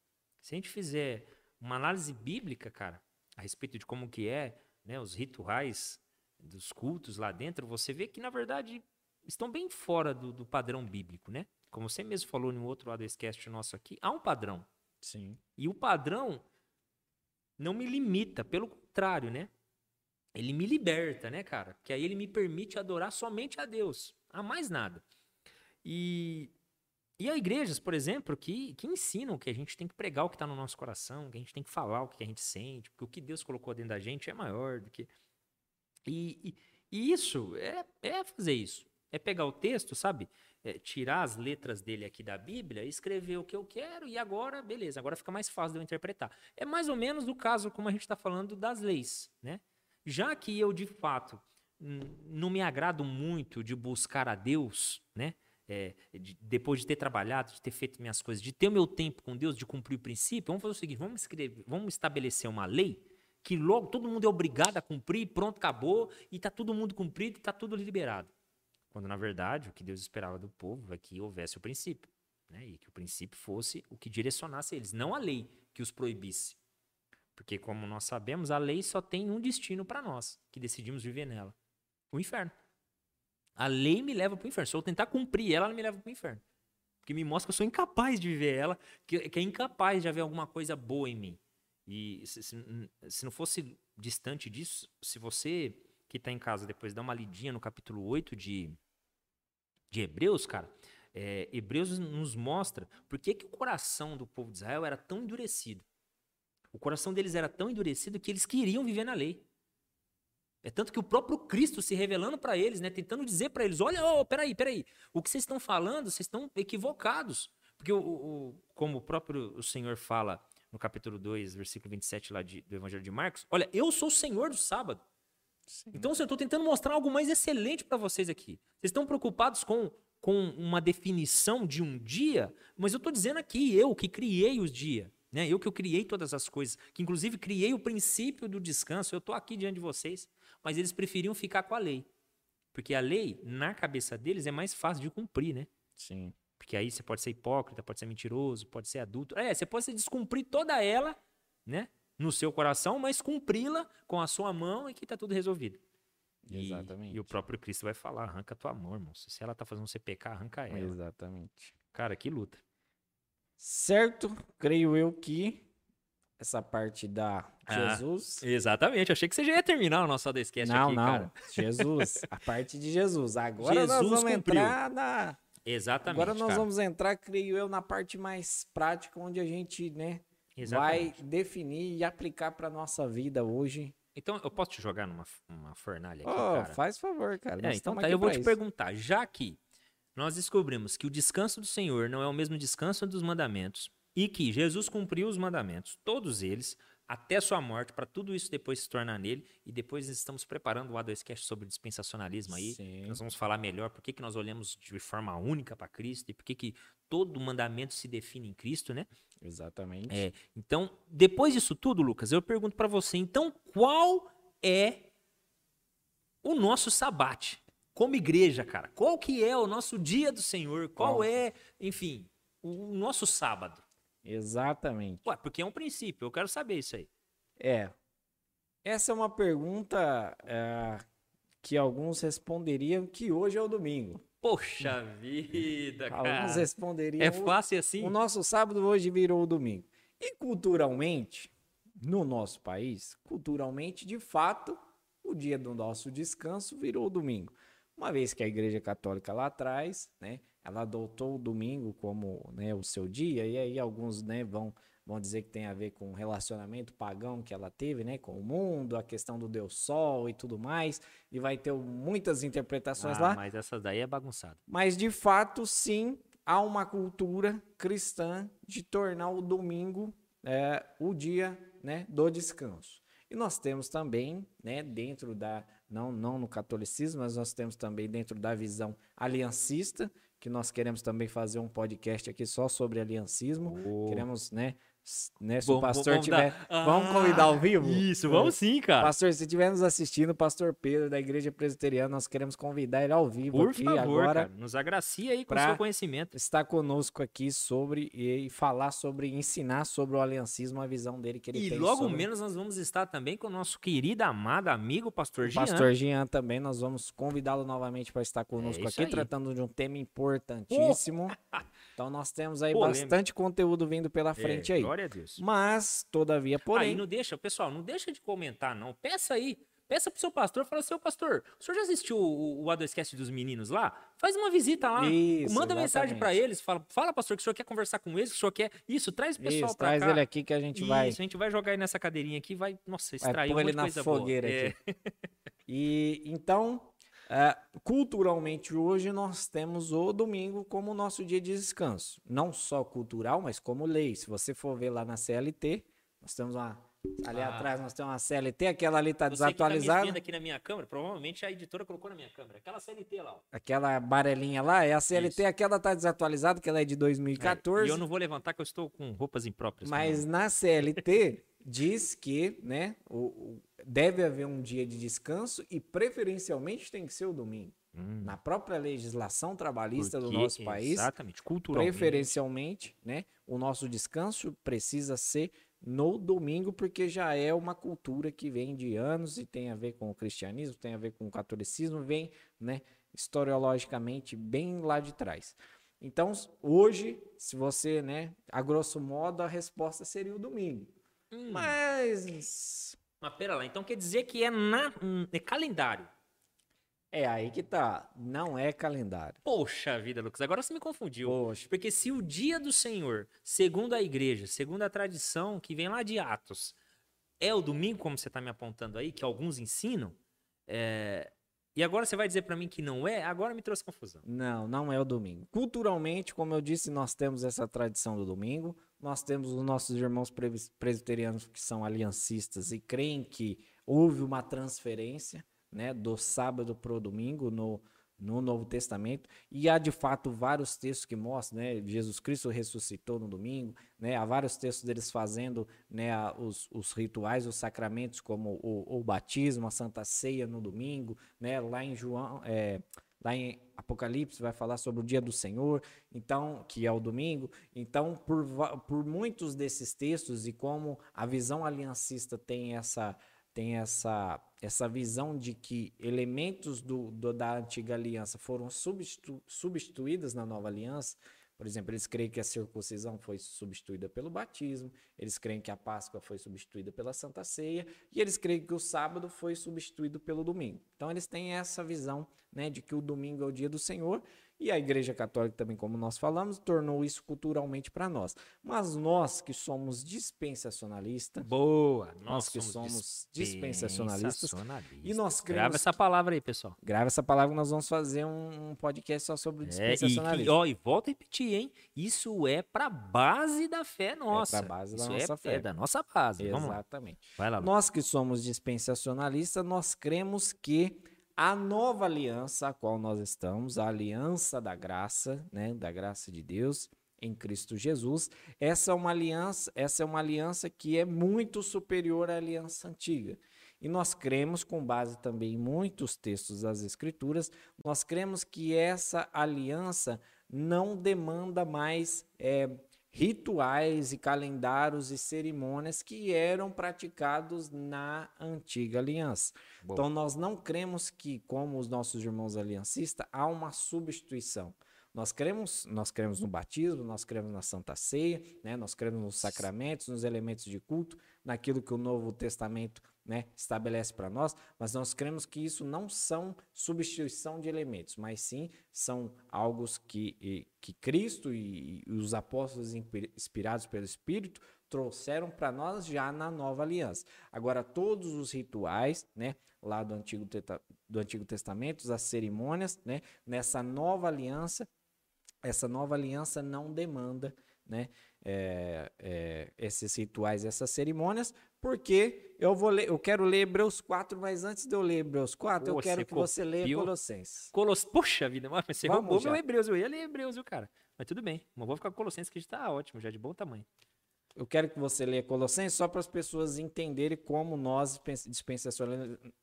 Se a gente fizer uma análise bíblica, cara, a respeito de como que é, né, os rituais dos cultos lá dentro, você vê que, na verdade, estão bem fora do, do padrão bíblico, né? Como você mesmo falou no outro lado desse cast nosso aqui, há um padrão. Sim. E o padrão não me limita, pelo contrário, né? ele me liberta, né, cara? Que aí ele me permite adorar somente a Deus, a mais nada. E, e há igrejas, por exemplo, que, que ensinam que a gente tem que pregar o que está no nosso coração, que a gente tem que falar o que a gente sente, porque o que Deus colocou dentro da gente é maior do que. E, e, e isso é, é fazer isso. É pegar o texto, sabe? É, tirar as letras dele aqui da Bíblia, escrever o que eu quero e agora, beleza, agora fica mais fácil de eu interpretar. É mais ou menos o caso como a gente está falando das leis, né? Já que eu, de fato, não me agrado muito de buscar a Deus, né? É, de, depois de ter trabalhado, de ter feito minhas coisas, de ter o meu tempo com Deus, de cumprir o princípio, vamos fazer o seguinte: vamos escrever, vamos estabelecer uma lei que logo todo mundo é obrigado a cumprir, pronto, acabou, e está todo mundo cumprido está tudo liberado. Quando, na verdade, o que Deus esperava do povo é que houvesse o princípio, né? e que o princípio fosse o que direcionasse eles, não a lei que os proibisse. Porque, como nós sabemos, a lei só tem um destino para nós, que decidimos viver nela: o inferno. A lei me leva para o inferno. Se eu tentar cumprir ela, ela me leva para o inferno. Porque me mostra que eu sou incapaz de viver ela, que, que é incapaz de haver alguma coisa boa em mim. E se, se, se não fosse distante disso, se você que está em casa depois dá uma lidinha no capítulo 8 de, de Hebreus, cara, é, Hebreus nos mostra por que, que o coração do povo de Israel era tão endurecido. O coração deles era tão endurecido que eles queriam viver na lei. É tanto que o próprio Cristo se revelando para eles, né, tentando dizer para eles: olha, oh, peraí, peraí, o que vocês estão falando, vocês estão equivocados. Porque, o, o, como o próprio o Senhor fala no capítulo 2, versículo 27 lá de, do Evangelho de Marcos: olha, eu sou o Senhor do sábado. Sim. Então, eu estou tentando mostrar algo mais excelente para vocês aqui. Vocês estão preocupados com, com uma definição de um dia, mas eu estou dizendo aqui, eu que criei os dias. Né? Eu que eu criei todas as coisas, que inclusive criei o princípio do descanso, eu estou aqui diante de vocês, mas eles preferiam ficar com a lei. Porque a lei, na cabeça deles, é mais fácil de cumprir, né? Sim. Porque aí você pode ser hipócrita, pode ser mentiroso, pode ser adulto. É, você pode descumprir toda ela, né? No seu coração, mas cumpri-la com a sua mão e que está tudo resolvido. Exatamente. E, e, o próprio Cristo vai falar: arranca tua mão, irmão. Se ela está fazendo você pecar, arranca ela. Exatamente. Cara, que luta. Certo? Creio eu que essa parte da ah, Jesus. Exatamente, eu achei que você já ia terminar o nosso Adescast não, aqui, não. cara. Jesus, a parte de Jesus. Agora Jesus nós vamos cumpriu. entrar na. Exatamente. Agora nós cara. vamos entrar, creio eu, na parte mais prática, onde a gente, né, Exatamente. vai definir e aplicar para nossa vida hoje. Então, eu posso te jogar numa uma fornalha aqui, oh, cara? Faz favor, cara. É, então tá, eu vou te isso. perguntar, já que nós descobrimos que o descanso do Senhor não é o mesmo descanso dos mandamentos e que Jesus cumpriu os mandamentos, todos eles, até sua morte, para tudo isso depois se tornar nele. E depois estamos preparando o A2Cast sobre dispensacionalismo aí. Sim. Nós vamos falar melhor por que, que nós olhamos de forma única para Cristo e por que, que todo mandamento se define em Cristo, né? Exatamente. É, então, depois disso tudo, Lucas, eu pergunto para você, então, qual é o nosso sabate? como igreja, cara. Qual que é o nosso dia do Senhor? Qual, Qual? é, enfim, o nosso sábado? Exatamente. Ué, porque é um princípio, eu quero saber isso aí. É. Essa é uma pergunta é, que alguns responderiam que hoje é o domingo. Poxa vida, cara. Alguns responderiam. É fácil assim? O nosso sábado hoje virou o domingo. E culturalmente, no nosso país, culturalmente, de fato, o dia do nosso descanso virou o domingo. Uma vez que a Igreja Católica lá atrás, né, ela adotou o domingo como né, o seu dia, e aí alguns né, vão vão dizer que tem a ver com o relacionamento pagão que ela teve, né, com o mundo, a questão do Deus Sol e tudo mais, e vai ter muitas interpretações Ah, lá. mas essa daí é bagunçada. Mas de fato, sim, há uma cultura cristã de tornar o domingo é, o dia né, do descanso. E nós temos também, né, dentro da, não, não no catolicismo, mas nós temos também dentro da visão aliancista, que nós queremos também fazer um podcast aqui só sobre aliancismo. Oh. Queremos, né, né se Vamos- o pastor vamos tiver. dar- Vamos Ah, convidar ao vivo? Isso, É. vamos sim, cara. Pastor, se estiver nos assistindo, pastor Pedro da Igreja Presbiteriana, nós queremos convidar ele ao vivo Por aqui favor, agora. cara, nos agracia aí com o seu conhecimento. Está conosco aqui sobre e falar sobre, ensinar sobre o aliancismo, a visão dele que ele E tem logo sobre menos nós vamos estar também com o nosso querido, amado amigo, pastor Jean. pastor Jean também. Nós vamos convidá-lo novamente para estar conosco É aqui, aí. tratando de um tema importantíssimo. Então nós temos aí bastante conteúdo vindo pela É, frente aí. Glória a Deus. Mas, todavia, Aí porém, não deixa, pessoal, não deixa de comentar, não. Peça aí. Peça pro seu pastor, fala, seu pastor, o senhor já assistiu o, o dos meninos lá? Faz uma visita lá. Isso, manda mensagem pra exatamente. eles, fala, fala, pastor, que o senhor quer conversar com eles, que o senhor quer. Isso, traz o pessoal isso, pra traz cá. ele aqui que a gente vai, Isso, a gente vai jogar aí nessa cadeirinha aqui, vai, nossa, vai extrair pôr um ele na fogueira boa. É, aqui. E então, é, culturalmente hoje nós temos o domingo como nosso dia de descanso. Não só cultural, mas como lei. Se você for ver lá na CLT, nós temos uma. Ali Ah. atrás nós temos uma CLT, aquela ali está tá desatualizada. vendo aqui na minha câmera, provavelmente a editora colocou na minha câmera. Aquela CLT lá, ó. Aquela barelinha lá é a CLT, Isso. aquela está desatualizada, que ela é de É, 2014. E eu não vou levantar que eu estou com roupas impróprias. Mas na CLT diz que né, o, deve haver um dia de descanso e preferencialmente tem que ser o domingo. Hum, Na própria legislação trabalhista do porque- nosso país, preferencialmente, né, o nosso descanso precisa ser no domingo, porque já é uma cultura que vem de anos e tem a ver com o cristianismo, tem a ver com o catolicismo, vem, né, historiologicamente bem lá de trás. Então, hoje, se você, né, a grosso modo, a resposta seria o domingo. Hum, Mas Mas pera lá, então quer dizer que é, na, hum, é calendário. é aí que tá, não é calendário. Poxa vida, Lucas, agora você me confundiu. Poxa, Porque se o dia do Senhor, segundo a igreja, segundo a tradição que vem lá de Atos, é o domingo, como você está me apontando aí, que alguns ensinam, é, e agora você vai dizer para mim que não é, agora me trouxe confusão. Não, não é o domingo. Culturalmente, como eu disse, nós temos essa tradição do domingo. Nós temos os nossos irmãos pres- presbiterianos que são aliancistas e creem que houve uma transferência né, do sábado para o domingo no, no Novo Testamento. E há de fato vários textos que mostram, né? Jesus Cristo ressuscitou no domingo, né? Há vários textos deles fazendo né, os, os rituais, os sacramentos, como o, o batismo, a Santa Ceia no domingo, né? Lá em João. é, Lá em Apocalipse vai falar sobre o dia do Senhor, então que é o domingo. Então, por, por muitos desses textos e como a visão aliancista tem essa tem essa essa visão de que elementos do, do- da antiga aliança foram substitu, substituídos na nova aliança. Por exemplo, eles creem que a circuncisão foi substituída pelo batismo, eles creem que a Páscoa foi substituída pela Santa Ceia, e eles creem que o sábado foi substituído pelo domingo. Então, eles têm essa visão né, de que o domingo é o dia do Senhor, e a Igreja Católica também, como nós falamos, tornou isso culturalmente para nós. Mas nós que somos dispensacionalistas, Boa, nós que somos dispensacionalistas, e nós Grava cremos essa palavra aí, pessoal. Grava essa palavra nós vamos fazer um, podcast só sobre o É, e, dispensacionalismo. ó, e volta a repetir, hein? Isso é pra base da fé nossa. base da Isso nossa é, fé. É da nossa base. Vamos lá. Exatamente. Vai lá. Nós que somos dispensacionalistas, nós cremos que a nova aliança a qual nós estamos, a aliança da graça, né, da graça de Deus em Cristo Jesus, essa é uma aliança, essa é uma aliança que é muito superior à aliança antiga. E nós cremos, com base também em muitos textos das Escrituras, nós cremos que essa aliança não demanda mais eh, rituais e calendários e cerimônias que eram praticados na antiga aliança. Boa. Então nós não cremos que, como os nossos irmãos aliancistas, há uma substituição. Nós cremos, nós cremos no batismo, nós cremos na Santa Ceia, né? nós cremos nos sacramentos, nos elementos de culto, naquilo que o Novo Testamento né, estabelece para nós, mas nós cremos que isso não são substituição de elementos, mas sim são algo que, que Cristo e, os apóstolos inspi- inspirados pelo Espírito trouxeram para nós já na nova aliança. Agora, todos os rituais, né, lá do Antigo, do Antigo Testamento, as cerimônias, né, nessa nova aliança, essa nova aliança não demanda, né, é, é, esses rituais, essas cerimônias, porque eu vou ler, eu quero ler Hebreus 4, mas antes de eu ler Hebreus 4, Pô, eu quero que você leia Colossenses. Colos... Puxa vida, mas você Vamos roubou já. meu Hebreus, eu ia ler Hebreus, viu, cara? Mas tudo bem, mas vou ficar com Colossenses, que está ótimo, já de bom tamanho. Eu quero que você leia Colossenses só para as pessoas entenderem como nós,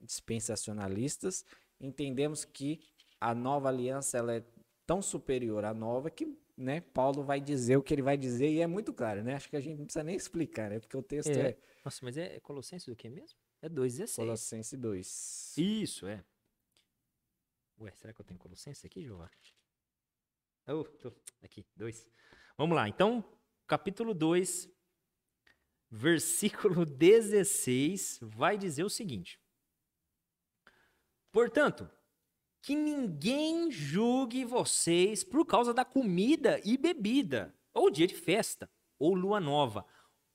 dispensacionalistas, entendemos que a nova aliança ela é tão superior à nova que né, Paulo vai dizer o que ele vai dizer e é muito claro, né? Acho que a gente não precisa nem explicar, né? Porque o texto é. é... Nossa, mas é Colossenses do que mesmo? É 2,16. Colossenses 2. Isso, é. Ué, será que eu tenho Colossenses aqui, João? Oh, tô. Aqui, 2. Vamos lá, então, capítulo 2, versículo 16, vai dizer o seguinte: Portanto, que ninguém julgue vocês por causa da comida e bebida, ou dia de festa, ou lua nova,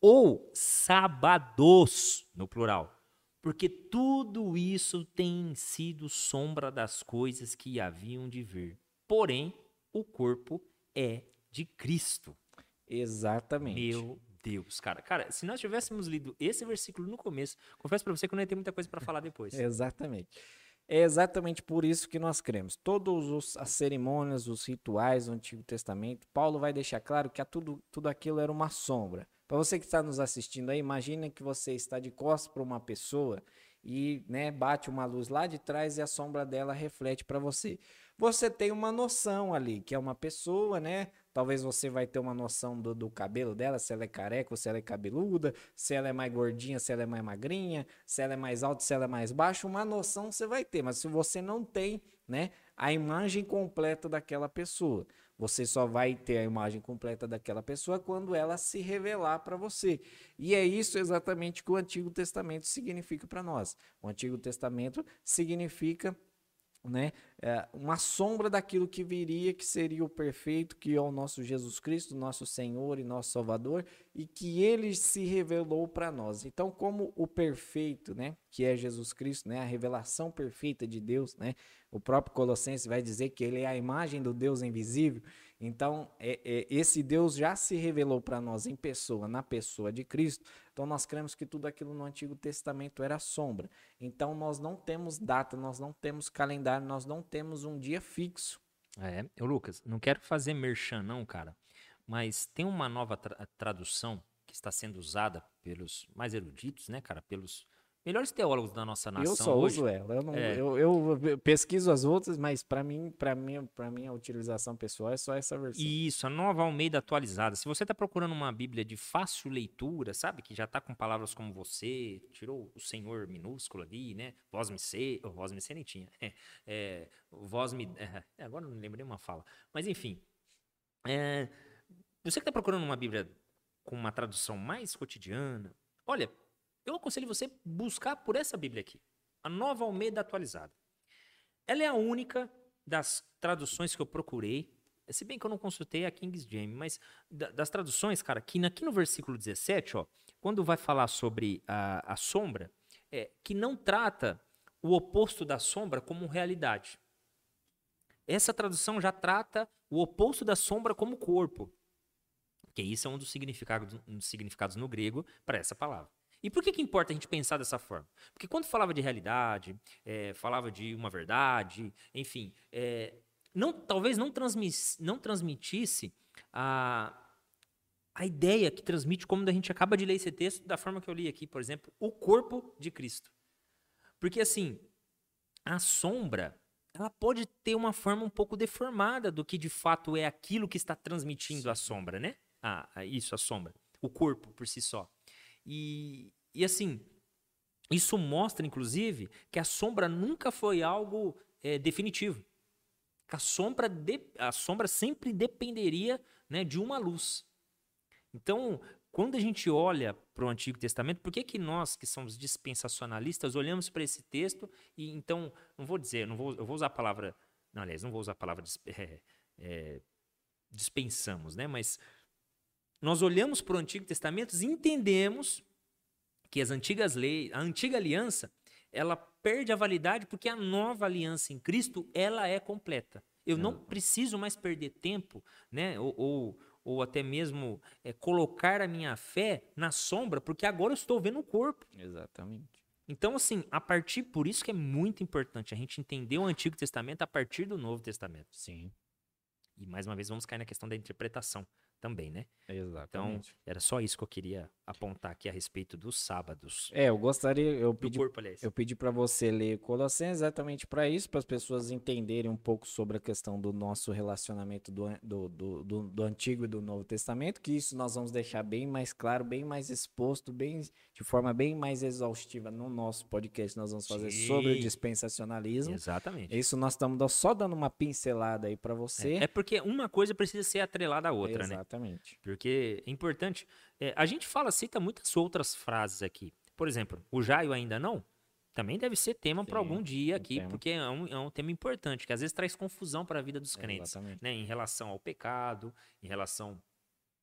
ou sábados, no plural. Porque tudo isso tem sido sombra das coisas que haviam de vir. Porém, o corpo é de Cristo. Exatamente. Meu Deus, cara. Cara, se nós tivéssemos lido esse versículo no começo, confesso para você que eu não ia ter muita coisa para falar depois. Exatamente. É exatamente por isso que nós cremos. Todas as cerimônias, os rituais do Antigo Testamento, Paulo vai deixar claro que tudo, tudo aquilo era uma sombra. Para você que está nos assistindo aí, imagine que você está de costas para uma pessoa e né, bate uma luz lá de trás e a sombra dela reflete para você. Você tem uma noção ali, que é uma pessoa, né? Talvez você vai ter uma noção do, do cabelo dela, se ela é careca ou se ela é cabeluda, se ela é mais gordinha, se ela é mais magrinha, se ela é mais alta, se ela é mais baixa, uma noção você vai ter. Mas se você não tem, né, a imagem completa daquela pessoa, você só vai ter a imagem completa daquela pessoa quando ela se revelar para você. E é isso exatamente que o Antigo Testamento significa para nós. O Antigo Testamento significa né? É uma sombra daquilo que viria, que seria o perfeito, que é o nosso Jesus Cristo, nosso Senhor e nosso Salvador, e que ele se revelou para nós. Então, como o perfeito, né, que é Jesus Cristo, né, a revelação perfeita de Deus, né? O próprio Colossenses vai dizer que ele é a imagem do Deus invisível. Então, é, é, esse Deus já se revelou para nós em pessoa, na pessoa de Cristo. Então, nós cremos que tudo aquilo no Antigo Testamento era sombra. Então, nós não temos data, nós não temos calendário, nós não temos um dia fixo. É, eu, Lucas, não quero fazer merchan, não, cara, mas tem uma nova tra tradução que está sendo usada pelos mais eruditos, né, cara, pelos melhores teólogos da nossa nação. Eu só hoje. uso ela. Eu, não, é. eu, eu, pesquiso as outras, mas para mim, para mim, para mim a utilização pessoal é só essa versão. Isso, a Nova Almeida atualizada. Se você está procurando uma Bíblia de fácil leitura, sabe, que já está com palavras como você, tirou o Senhor minúsculo ali, né? Vós me sei, oh, vós me sei nem tinha. É, é, vós me, é, agora não lembrei uma fala. Mas enfim, é, você que está procurando uma Bíblia com uma tradução mais cotidiana, olha, eu aconselho você buscar por essa Bíblia aqui, a Nova Almeida atualizada. Ela é a única das traduções que eu procurei, se bem que eu não consultei a King James, mas das traduções, cara, que aqui no versículo 17, ó, quando vai falar sobre a, a sombra, é, que não trata o oposto da sombra como realidade. Essa tradução já trata o oposto da sombra como corpo. Que isso é um dos significados, um dos significados no grego para essa palavra. E por que, que importa a gente pensar dessa forma? Porque quando falava de realidade, é, falava de uma verdade, enfim, é, não, talvez não, transmis, não transmitisse a, a ideia que transmite, como a gente acaba de ler esse texto, da forma que eu li aqui, por exemplo, o corpo de Cristo. Porque assim, a sombra, ela pode ter uma forma um pouco deformada do que de fato é aquilo que está transmitindo a sombra, né? Ah, isso, a sombra. O corpo por si só. E, e assim, isso mostra, inclusive, que a sombra nunca foi algo é, definitivo. A sombra, de, a sombra sempre dependeria né, de uma luz. Então, quando a gente olha para o Antigo Testamento, por que, que nós, que somos dispensacionalistas, olhamos para esse texto e então, não vou dizer, não vou, eu vou usar a palavra, não, aliás, não vou usar a palavra é, é, dispensamos, né? Mas nós olhamos para o Antigo Testamento e entendemos que as antigas leis, a antiga aliança, ela perde a validade porque a nova aliança em Cristo, ela é completa. Eu não preciso mais perder tempo, né? Ou, ou, ou até mesmo é, colocar a minha fé na sombra, porque agora eu estou vendo o corpo. Exatamente. Então, assim, a partir, por isso que é muito importante a gente entender o Antigo Testamento a partir do Novo Testamento. Sim. E mais uma vez vamos cair na questão da interpretação também, né? Então, Exatamente. era só isso que eu queria apontar aqui a respeito dos sábados. é, eu gostaria, eu pedi corpo. Eu pedi para você ler Colossenses exatamente para isso, para as pessoas entenderem um pouco sobre a questão do nosso relacionamento do, do, do, do, do Antigo e do Novo Testamento, que isso nós vamos deixar bem mais claro, bem mais exposto, bem de forma bem mais exaustiva no nosso podcast. Nós vamos fazer sobre o Sim. dispensacionalismo. Exatamente. Isso nós estamos só dando uma pincelada aí para você. É, é porque uma coisa precisa ser atrelada à outra, né? Exatamente. Porque é importante. é, a gente fala, cita muitas outras frases aqui. Por exemplo, o Jaio ainda não? Também deve ser tema para algum dia um aqui, tema. porque é um, é um tema importante, que às vezes traz confusão para a vida dos crentes. Exatamente. né, em relação ao pecado, em relação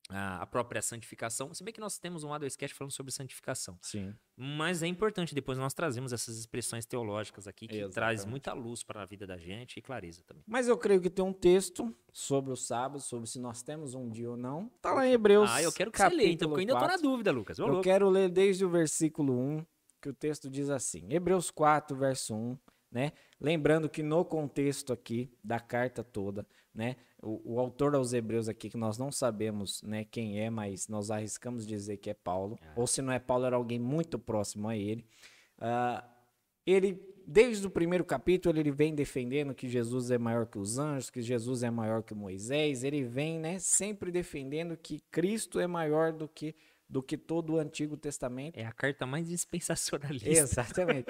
à própria santificação. Se bem que nós temos um A2Cast falando sobre santificação. Sim. Mas é importante, depois nós trazemos essas expressões teológicas aqui que traz Exatamente. muita luz para a vida da gente e clareza também. Mas eu creio que tem um texto sobre o sábado, sobre se nós temos um dia ou não. Tá lá em Hebreus. ah, eu quero que você leia, então, porque eu ainda tô na 4. dúvida, Lucas. Ô, Eu louco. quero ler desde o versículo 1, que o texto diz assim. Hebreus 4, verso 1, né? Lembrando que no contexto aqui da carta toda, né? O, o autor aos Hebreus aqui, que nós não sabemos né, quem é, mas nós arriscamos dizer que é Paulo. Ah. Ou se não é Paulo, era alguém muito próximo a ele. Ah, ele, desde o primeiro capítulo, ele vem defendendo que Jesus é maior que os anjos, que Jesus é maior que Moisés. Ele vem, né, sempre defendendo que Cristo é maior do que do que todo o Antigo Testamento. É a carta mais dispensacionalista. Exatamente.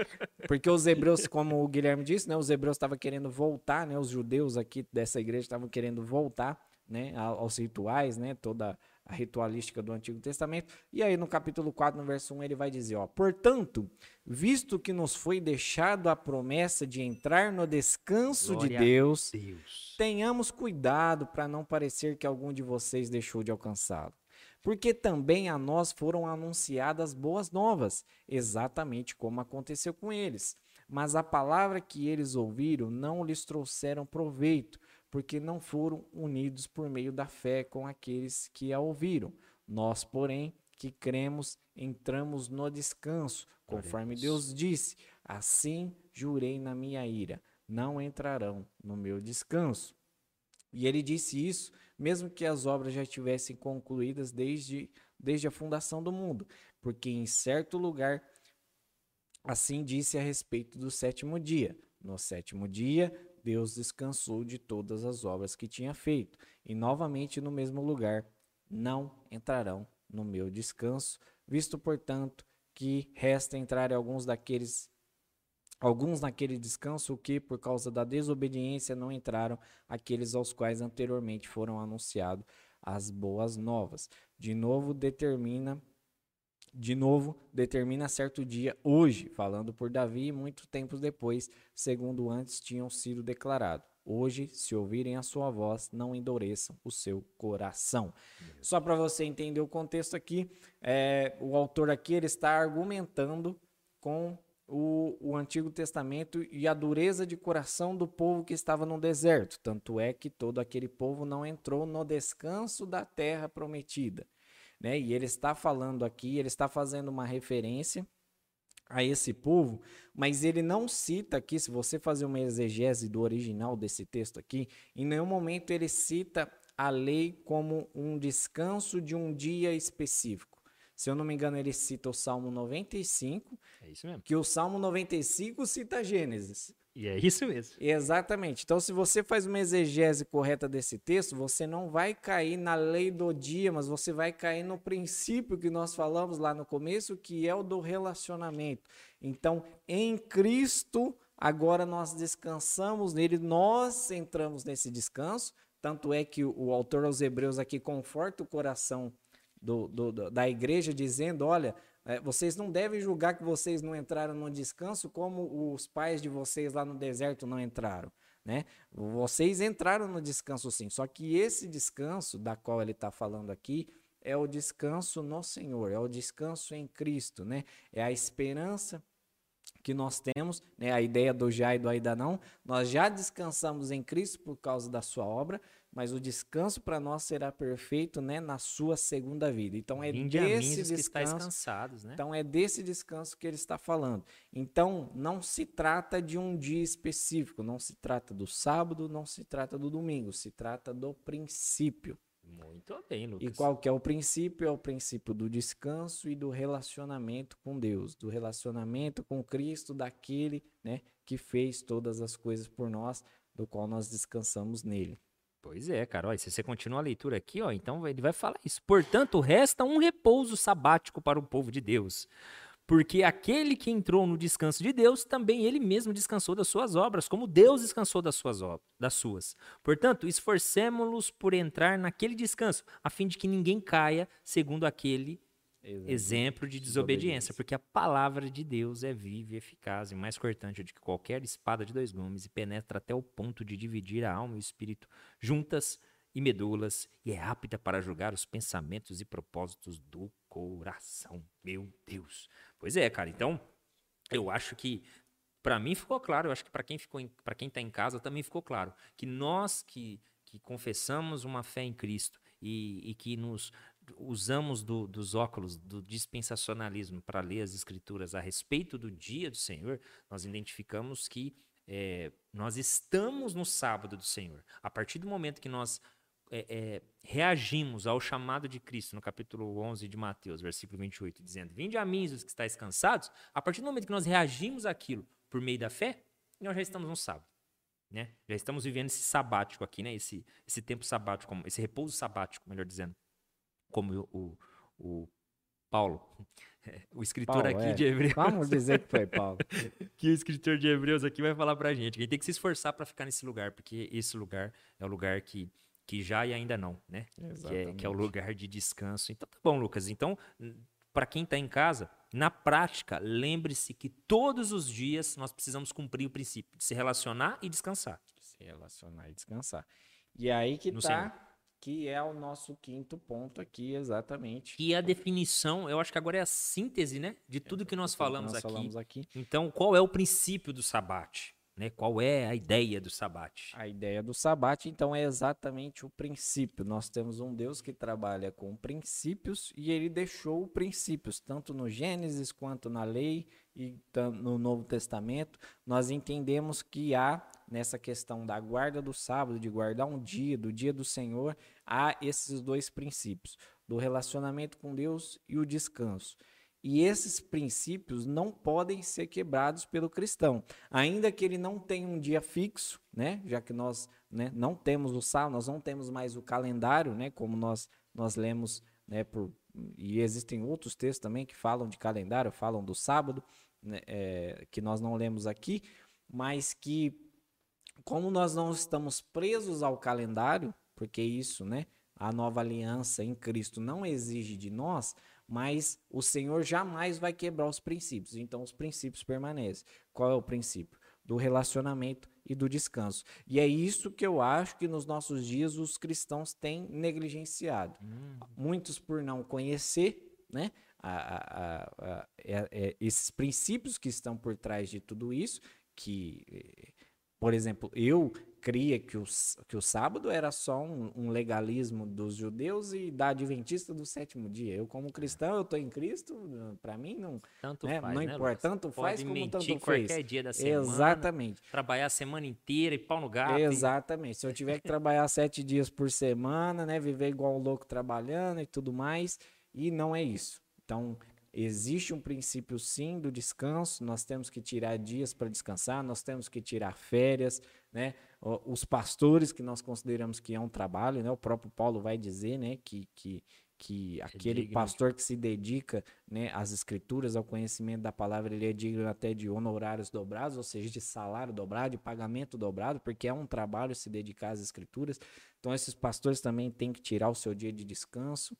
Porque os hebreus, como o Guilherme disse, né, os hebreus estavam querendo voltar, né, os judeus aqui dessa igreja estavam querendo voltar, né, aos rituais, né, toda a ritualística do Antigo Testamento. E aí no capítulo 4, no verso 1, ele vai dizer, ó: "Portanto, visto que nos foi deixado a promessa de entrar no descanso Glória de Deus, Deus. Tenhamos cuidado para não parecer que algum de vocês deixou de alcançá-lo. Porque também a nós foram anunciadas boas novas, exatamente como aconteceu com eles. Mas a palavra que eles ouviram não lhes trouxeram proveito, porque não foram unidos por meio da fé com aqueles que a ouviram. Nós, porém, que cremos, entramos no descanso, conforme. Deus disse: Assim jurei na minha ira, não entrarão no meu descanso. E ele disse isso, mesmo que as obras já estivessem concluídas desde, desde a fundação do mundo, porque em certo lugar assim disse a respeito do sétimo dia. No sétimo dia, Deus descansou de todas as obras que tinha feito, e novamente no mesmo lugar não entrarão no meu descanso, visto, portanto, que resta entrar alguns daqueles alguns naquele descanso que por causa da desobediência não entraram aqueles aos quais anteriormente foram anunciados as boas novas. De novo determina de novo determina certo dia hoje, falando por Davi, muito tempos depois, segundo antes tinham sido declarado. Hoje, se ouvirem a sua voz, não endureçam o seu coração. Só para você entender o contexto aqui, é, o autor aqui ele está argumentando com o, o Antigo Testamento e a dureza de coração do povo que estava no deserto. Tanto é que todo aquele povo não entrou no descanso da terra prometida. Né? E ele está falando aqui, ele está fazendo uma referência a esse povo, mas ele não cita aqui, se você fazer uma exegese do original desse texto aqui, em nenhum momento ele cita a lei como um descanso de um dia específico. Se eu não me engano, ele cita o Salmo 95, É isso mesmo. que o Salmo 95 cita Gênesis. E é isso mesmo. Exatamente. Então, se você faz uma exegese correta desse texto, você não vai cair na lei do dia, mas você vai cair no princípio que nós falamos lá no começo, que é o do relacionamento. Então, em Cristo, agora nós descansamos nele, nós entramos nesse descanso. Tanto é que o, o autor aos Hebreus aqui conforta o coração do, do- da igreja, dizendo: olha, é, vocês não devem julgar que vocês não entraram no descanso como os pais de vocês lá no deserto não entraram. Né? Vocês entraram no descanso sim, só que esse descanso da qual ele está falando aqui é o descanso no Senhor, é o descanso em Cristo, né? É a esperança que nós temos, né? A ideia do já e do ainda não. Nós já descansamos em Cristo por causa da sua obra, mas o descanso para nós será perfeito, né, na sua segunda vida. Então é Vinde desse descanso, né? Então é desse descanso que ele está falando. Então não se trata de um dia específico, não se trata do sábado, não se trata do domingo, se trata do princípio. Muito bem, Lucas. E qual que é o princípio? É o princípio do descanso e do relacionamento com Deus, do relacionamento com Cristo, daquele, né, que fez todas as coisas por nós, do qual nós descansamos nele. Pois é, cara. Se você continua a leitura aqui, ó, então ele vai falar isso. Portanto, resta um repouso sabático para o povo de Deus. Porque aquele que entrou no descanso de Deus, também ele mesmo descansou das suas obras, como Deus descansou das suas obras, das suas. Portanto, esforcemos-nos por entrar naquele descanso, a fim de que ninguém caia segundo aquele Exemplo, exemplo de desobediência, porque a palavra de Deus é viva e eficaz e mais cortante do que qualquer espada de dois gumes e penetra até o ponto de dividir a alma e o espírito juntas e medulas e é apta para julgar os pensamentos e propósitos do coração. Meu Deus. Pois é, cara. Então, eu acho que para mim ficou claro, eu acho que para quem ficou para quem está em casa também ficou claro que nós que que confessamos uma fé em Cristo e, e que nos usamos do, dos óculos do dispensacionalismo para ler as escrituras a respeito do dia do Senhor, nós identificamos que é, nós estamos no sábado do Senhor. A partir do momento que nós é, é, reagimos ao chamado de Cristo no capítulo 11 de Mateus, versículo 28, dizendo: Vinde a mim os que estáis cansados, a partir do momento que nós reagimos àquilo por meio da fé, nós já estamos no sábado. Né? Já estamos vivendo esse sabático aqui, né? esse, esse tempo sabático, esse repouso sabático, melhor dizendo como o, o Paulo, o escritor Paulo, aqui é. de Hebreus. Vamos dizer que foi Paulo. que o escritor de Hebreus aqui vai falar pra gente. A gente tem que se esforçar para ficar nesse lugar, porque esse lugar é o lugar que, que já e ainda não, né? Que é, que é, o lugar de descanso. Então tá bom, Lucas. Então, para quem está em casa, na prática, lembre-se que todos os dias nós precisamos cumprir o princípio de se relacionar e descansar. Se relacionar e descansar. E aí que no tá. Senhor que é o nosso quinto ponto aqui, exatamente. E a definição, eu acho que agora é a síntese, né, de tudo é, que nós, falamos, nós aqui. falamos aqui. Então, qual é o princípio do sabate? Né? Qual é a ideia do sabate? A ideia do sabate, então, é exatamente o princípio. Nós temos um Deus que trabalha com princípios e ele deixou princípios, tanto no Gênesis quanto na lei e no Novo Testamento. Nós entendemos que há nessa questão da guarda do sábado, de guardar um dia, do dia do Senhor, há esses dois princípios, do relacionamento com Deus e o descanso. E esses princípios não podem ser quebrados pelo cristão, ainda que ele não tenha um dia fixo, né? Já que nós né, não temos o sábado, nós não temos mais o calendário, né? Como nós nós lemos, né? Por, e existem outros textos também que falam de calendário, falam do sábado, né, é, que nós não lemos aqui, mas que como nós não estamos presos ao calendário, porque isso, né, a nova aliança em Cristo não exige de nós, mas o Senhor jamais vai quebrar os princípios. Então os princípios permanecem. Qual é o princípio? Do relacionamento e do descanso. E é isso que eu acho que nos nossos dias os cristãos têm negligenciado. Hum. Muitos por não conhecer, né? A, a, a, é, é, esses princípios que estão por trás de tudo isso, que por exemplo, eu cria que o, que o sábado era só um, um, legalismo dos judeus e da adventista do sétimo dia. Eu, como cristão, eu estou em Cristo, para mim não, tanto né, faz, não né, importa. Tanto Pode faz como tanto fez. qualquer dia da semana. Exatamente. Trabalhar a semana inteira e pau no gato. Exatamente. E... Se eu tiver que trabalhar sete dias por semana, né, viver igual um louco trabalhando e tudo mais, e não é isso. Então, Existe um princípio sim do descanso, nós temos que tirar dias para descansar, nós temos que tirar férias, né? Os pastores que nós consideramos que é um trabalho, né? O próprio Paulo vai dizer, né, que, que, que é aquele digno. pastor que se dedica, né, às escrituras, ao conhecimento da palavra, ele é digno até de honorários dobrados, ou seja, de salário dobrado, de pagamento dobrado, porque é um trabalho se dedicar às escrituras. Então esses pastores também têm que tirar o seu dia de descanso,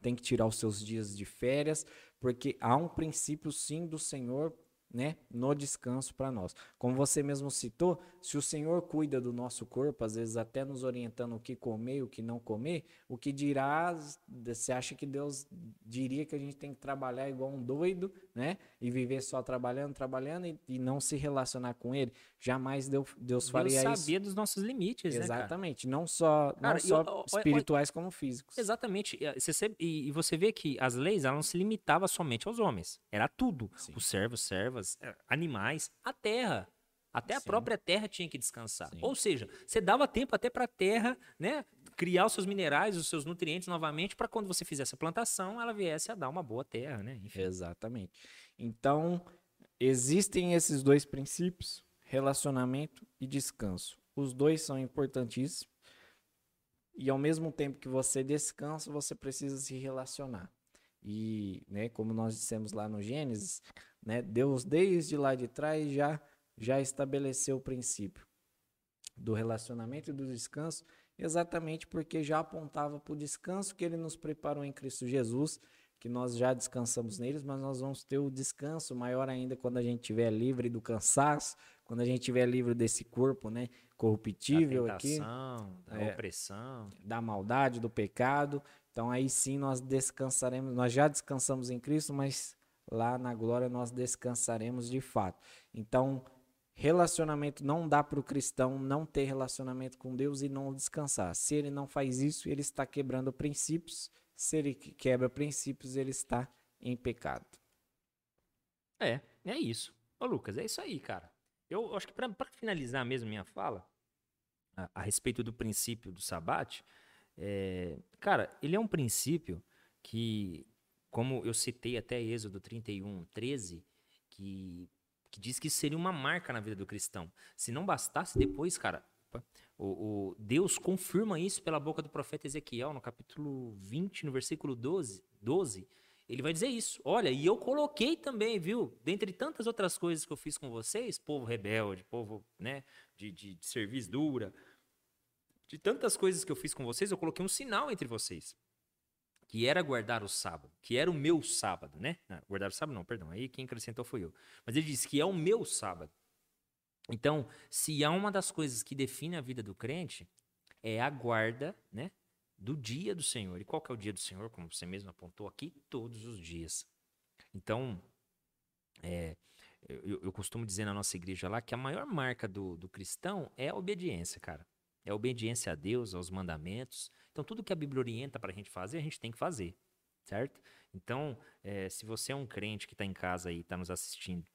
tem que tirar os seus dias de férias, porque há um princípio sim do Senhor né, no descanso para nós. Como você mesmo citou, se o Senhor cuida do nosso corpo, às vezes até nos orientando o que comer e o que não comer, o que dirá, você acha que Deus diria que a gente tem que trabalhar igual um doido, né, e viver só trabalhando, trabalhando e, e não se relacionar com ele? Jamais Deus, Deus faria Deus isso. sabia dos nossos limites, Exatamente, né, não só, cara, não só eu, espirituais como físicos. Exatamente, e você vê que as leis elas não se limitavam somente aos homens, era tudo, Sim. os servos, servas, é, animais, a terra. Até a Sim. própria terra tinha que descansar. Sim. Ou seja, você dava tempo até para a terra, né, criar os seus minerais, os seus nutrientes novamente, para quando você fizesse a plantação, ela viesse a dar uma boa terra, né? Enfim. Exatamente. Então, existem esses dois princípios, relacionamento e descanso. Os dois são importantíssimos. E ao mesmo tempo que você descansa, você precisa se relacionar. E, né, como nós dissemos lá no Gênesis, né, Deus desde lá de trás já já estabeleceu o princípio do relacionamento e do descanso, exatamente porque já apontava para o descanso que ele nos preparou em Cristo Jesus, que nós já descansamos neles, mas nós vamos ter o descanso maior ainda quando a gente estiver livre do cansaço, quando a gente estiver livre desse corpo, né, corruptível da tentação, aqui, da é, opressão, da maldade, do pecado, então aí sim nós descansaremos, nós já descansamos em Cristo, mas lá na glória nós descansaremos de fato. Então, relacionamento não dá para o cristão não ter relacionamento com Deus e não descansar. Se ele não faz isso, ele está quebrando princípios. Se ele quebra princípios, ele está em pecado. É, é isso. Ô Lucas, é isso aí, cara. Eu acho que para finalizar mesmo minha fala a, a respeito do princípio do sabate, é, cara, ele é um princípio que, como eu citei até Êxodo 31, 13, que, que diz que isso seria uma marca na vida do cristão. Se não bastasse depois, cara, o, o, Deus confirma isso pela boca do profeta Ezequiel, no capítulo 20, no versículo 12, 12 ele vai dizer isso. Olha, e eu coloquei também, viu? Dentre tantas outras coisas que eu fiz com vocês, povo rebelde, povo né, de, de, de serviço dura, de tantas coisas que eu fiz com vocês, eu coloquei um sinal entre vocês. Que era guardar o sábado, que era o meu sábado, né? Não, guardar o sábado não, perdão, aí quem acrescentou foi eu. Mas ele disse que é o meu sábado. Então, se há uma das coisas que define a vida do crente, é a guarda, né? Do dia do Senhor. E qual que é o dia do Senhor? Como você mesmo apontou aqui, todos os dias. Então, é, eu, eu, costumo dizer na nossa igreja lá que a maior marca do, do cristão é a obediência, cara é obediência a Deus, aos mandamentos. Então, tudo que a Bíblia orienta para a gente fazer, a gente tem que fazer, certo? Então, é, se você é um crente que está em casa e está nos assistindo,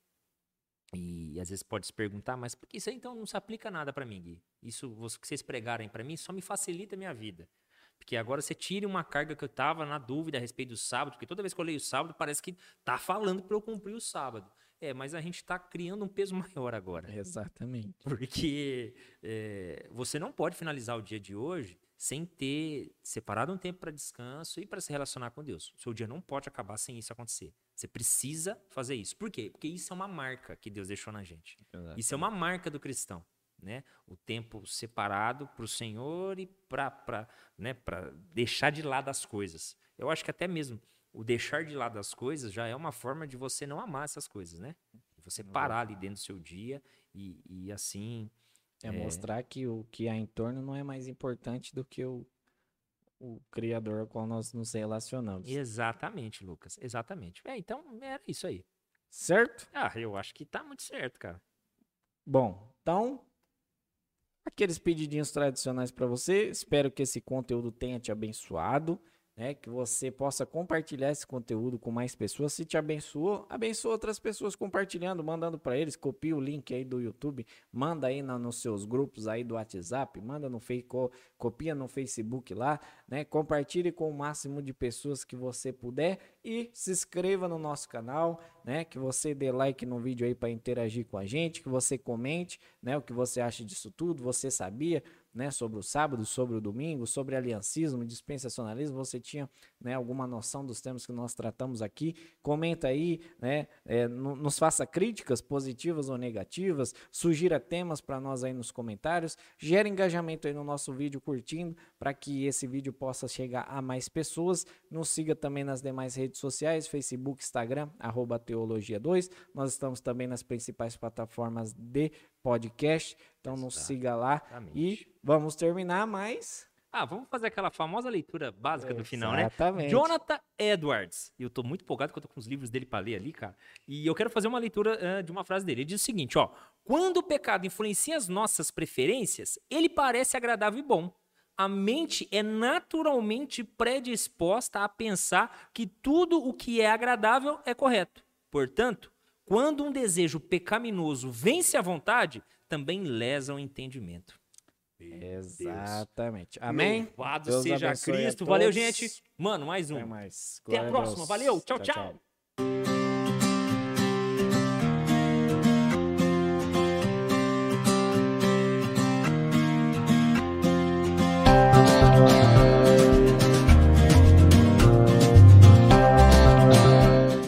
e às vezes pode se perguntar, mas por que isso aí então não se aplica nada para mim, Gui? Isso que vocês pregarem para mim só me facilita a minha vida. Porque agora você tira uma carga que eu estava na dúvida a respeito do sábado, porque toda vez que eu leio o sábado parece que tá falando para eu cumprir o sábado. É, mas a gente está criando um peso maior agora. Exatamente. Porque é, você não pode finalizar o dia de hoje sem ter separado um tempo para descanso e para se relacionar com Deus. O seu dia não pode acabar sem isso acontecer. Você precisa fazer isso. Por quê? Porque isso é uma marca que Deus deixou na gente. Exatamente. Isso é uma marca do cristão. Né? O tempo separado para o Senhor e para né, deixar de lado as coisas. Eu acho que até mesmo o deixar de lado as coisas já é uma forma de você não amar essas coisas, né? Você parar ali dentro do seu dia e, e assim. É, é, mostrar que o que há em torno não é mais importante do que o, o Criador ao qual nós nos relacionamos. Exatamente, Lucas. Exatamente. É, então era isso aí. Certo? Ah, eu acho que tá muito certo, cara. Bom, então. Aqueles pedidinhos tradicionais para você. Espero que esse conteúdo tenha te abençoado né? Que você possa compartilhar esse conteúdo com mais pessoas. Se te abençoou, abençoa outras pessoas compartilhando, mandando para eles. Copia o link aí do YouTube, manda aí na, nos seus grupos aí do WhatsApp, manda no Facebook, copia no Facebook lá, né? Compartilhe com o máximo de pessoas que você puder e se inscreva no nosso canal, né? Que você dê like no vídeo aí para interagir com a gente, que você comente, né? O que você acha disso tudo, você sabia? Né, sobre o sábado, sobre o domingo, sobre aliancismo, dispensacionalismo, você tinha né, alguma noção dos temas que nós tratamos aqui? Comenta aí, né, é, nos faça críticas positivas ou negativas, sugira temas para nós aí nos comentários, gera engajamento aí no nosso vídeo curtindo para que esse vídeo possa chegar a mais pessoas. Nos siga também nas demais redes sociais, Facebook, Instagram, arroba Teologia2. Nós estamos também nas principais plataformas de podcast. Então nos siga lá e vamos terminar mais. Ah, vamos fazer aquela famosa leitura básica do final, né? Exatamente. Jonathan Edwards. E eu tô muito empolgado que eu tô com os livros dele para ler ali, cara. E eu quero fazer uma leitura uh, de uma frase dele. Ele diz o seguinte, ó: "Quando o pecado influencia as nossas preferências, ele parece agradável e bom. A mente é naturalmente predisposta a pensar que tudo o que é agradável é correto. Portanto, quando um desejo pecaminoso vence a vontade, também lesa o entendimento. Exatamente. Amém? Louvado seja Cristo. Valeu, gente. Mano, mais um. Até mais. Até a próxima. Valeu. tchau. tchau. tchau.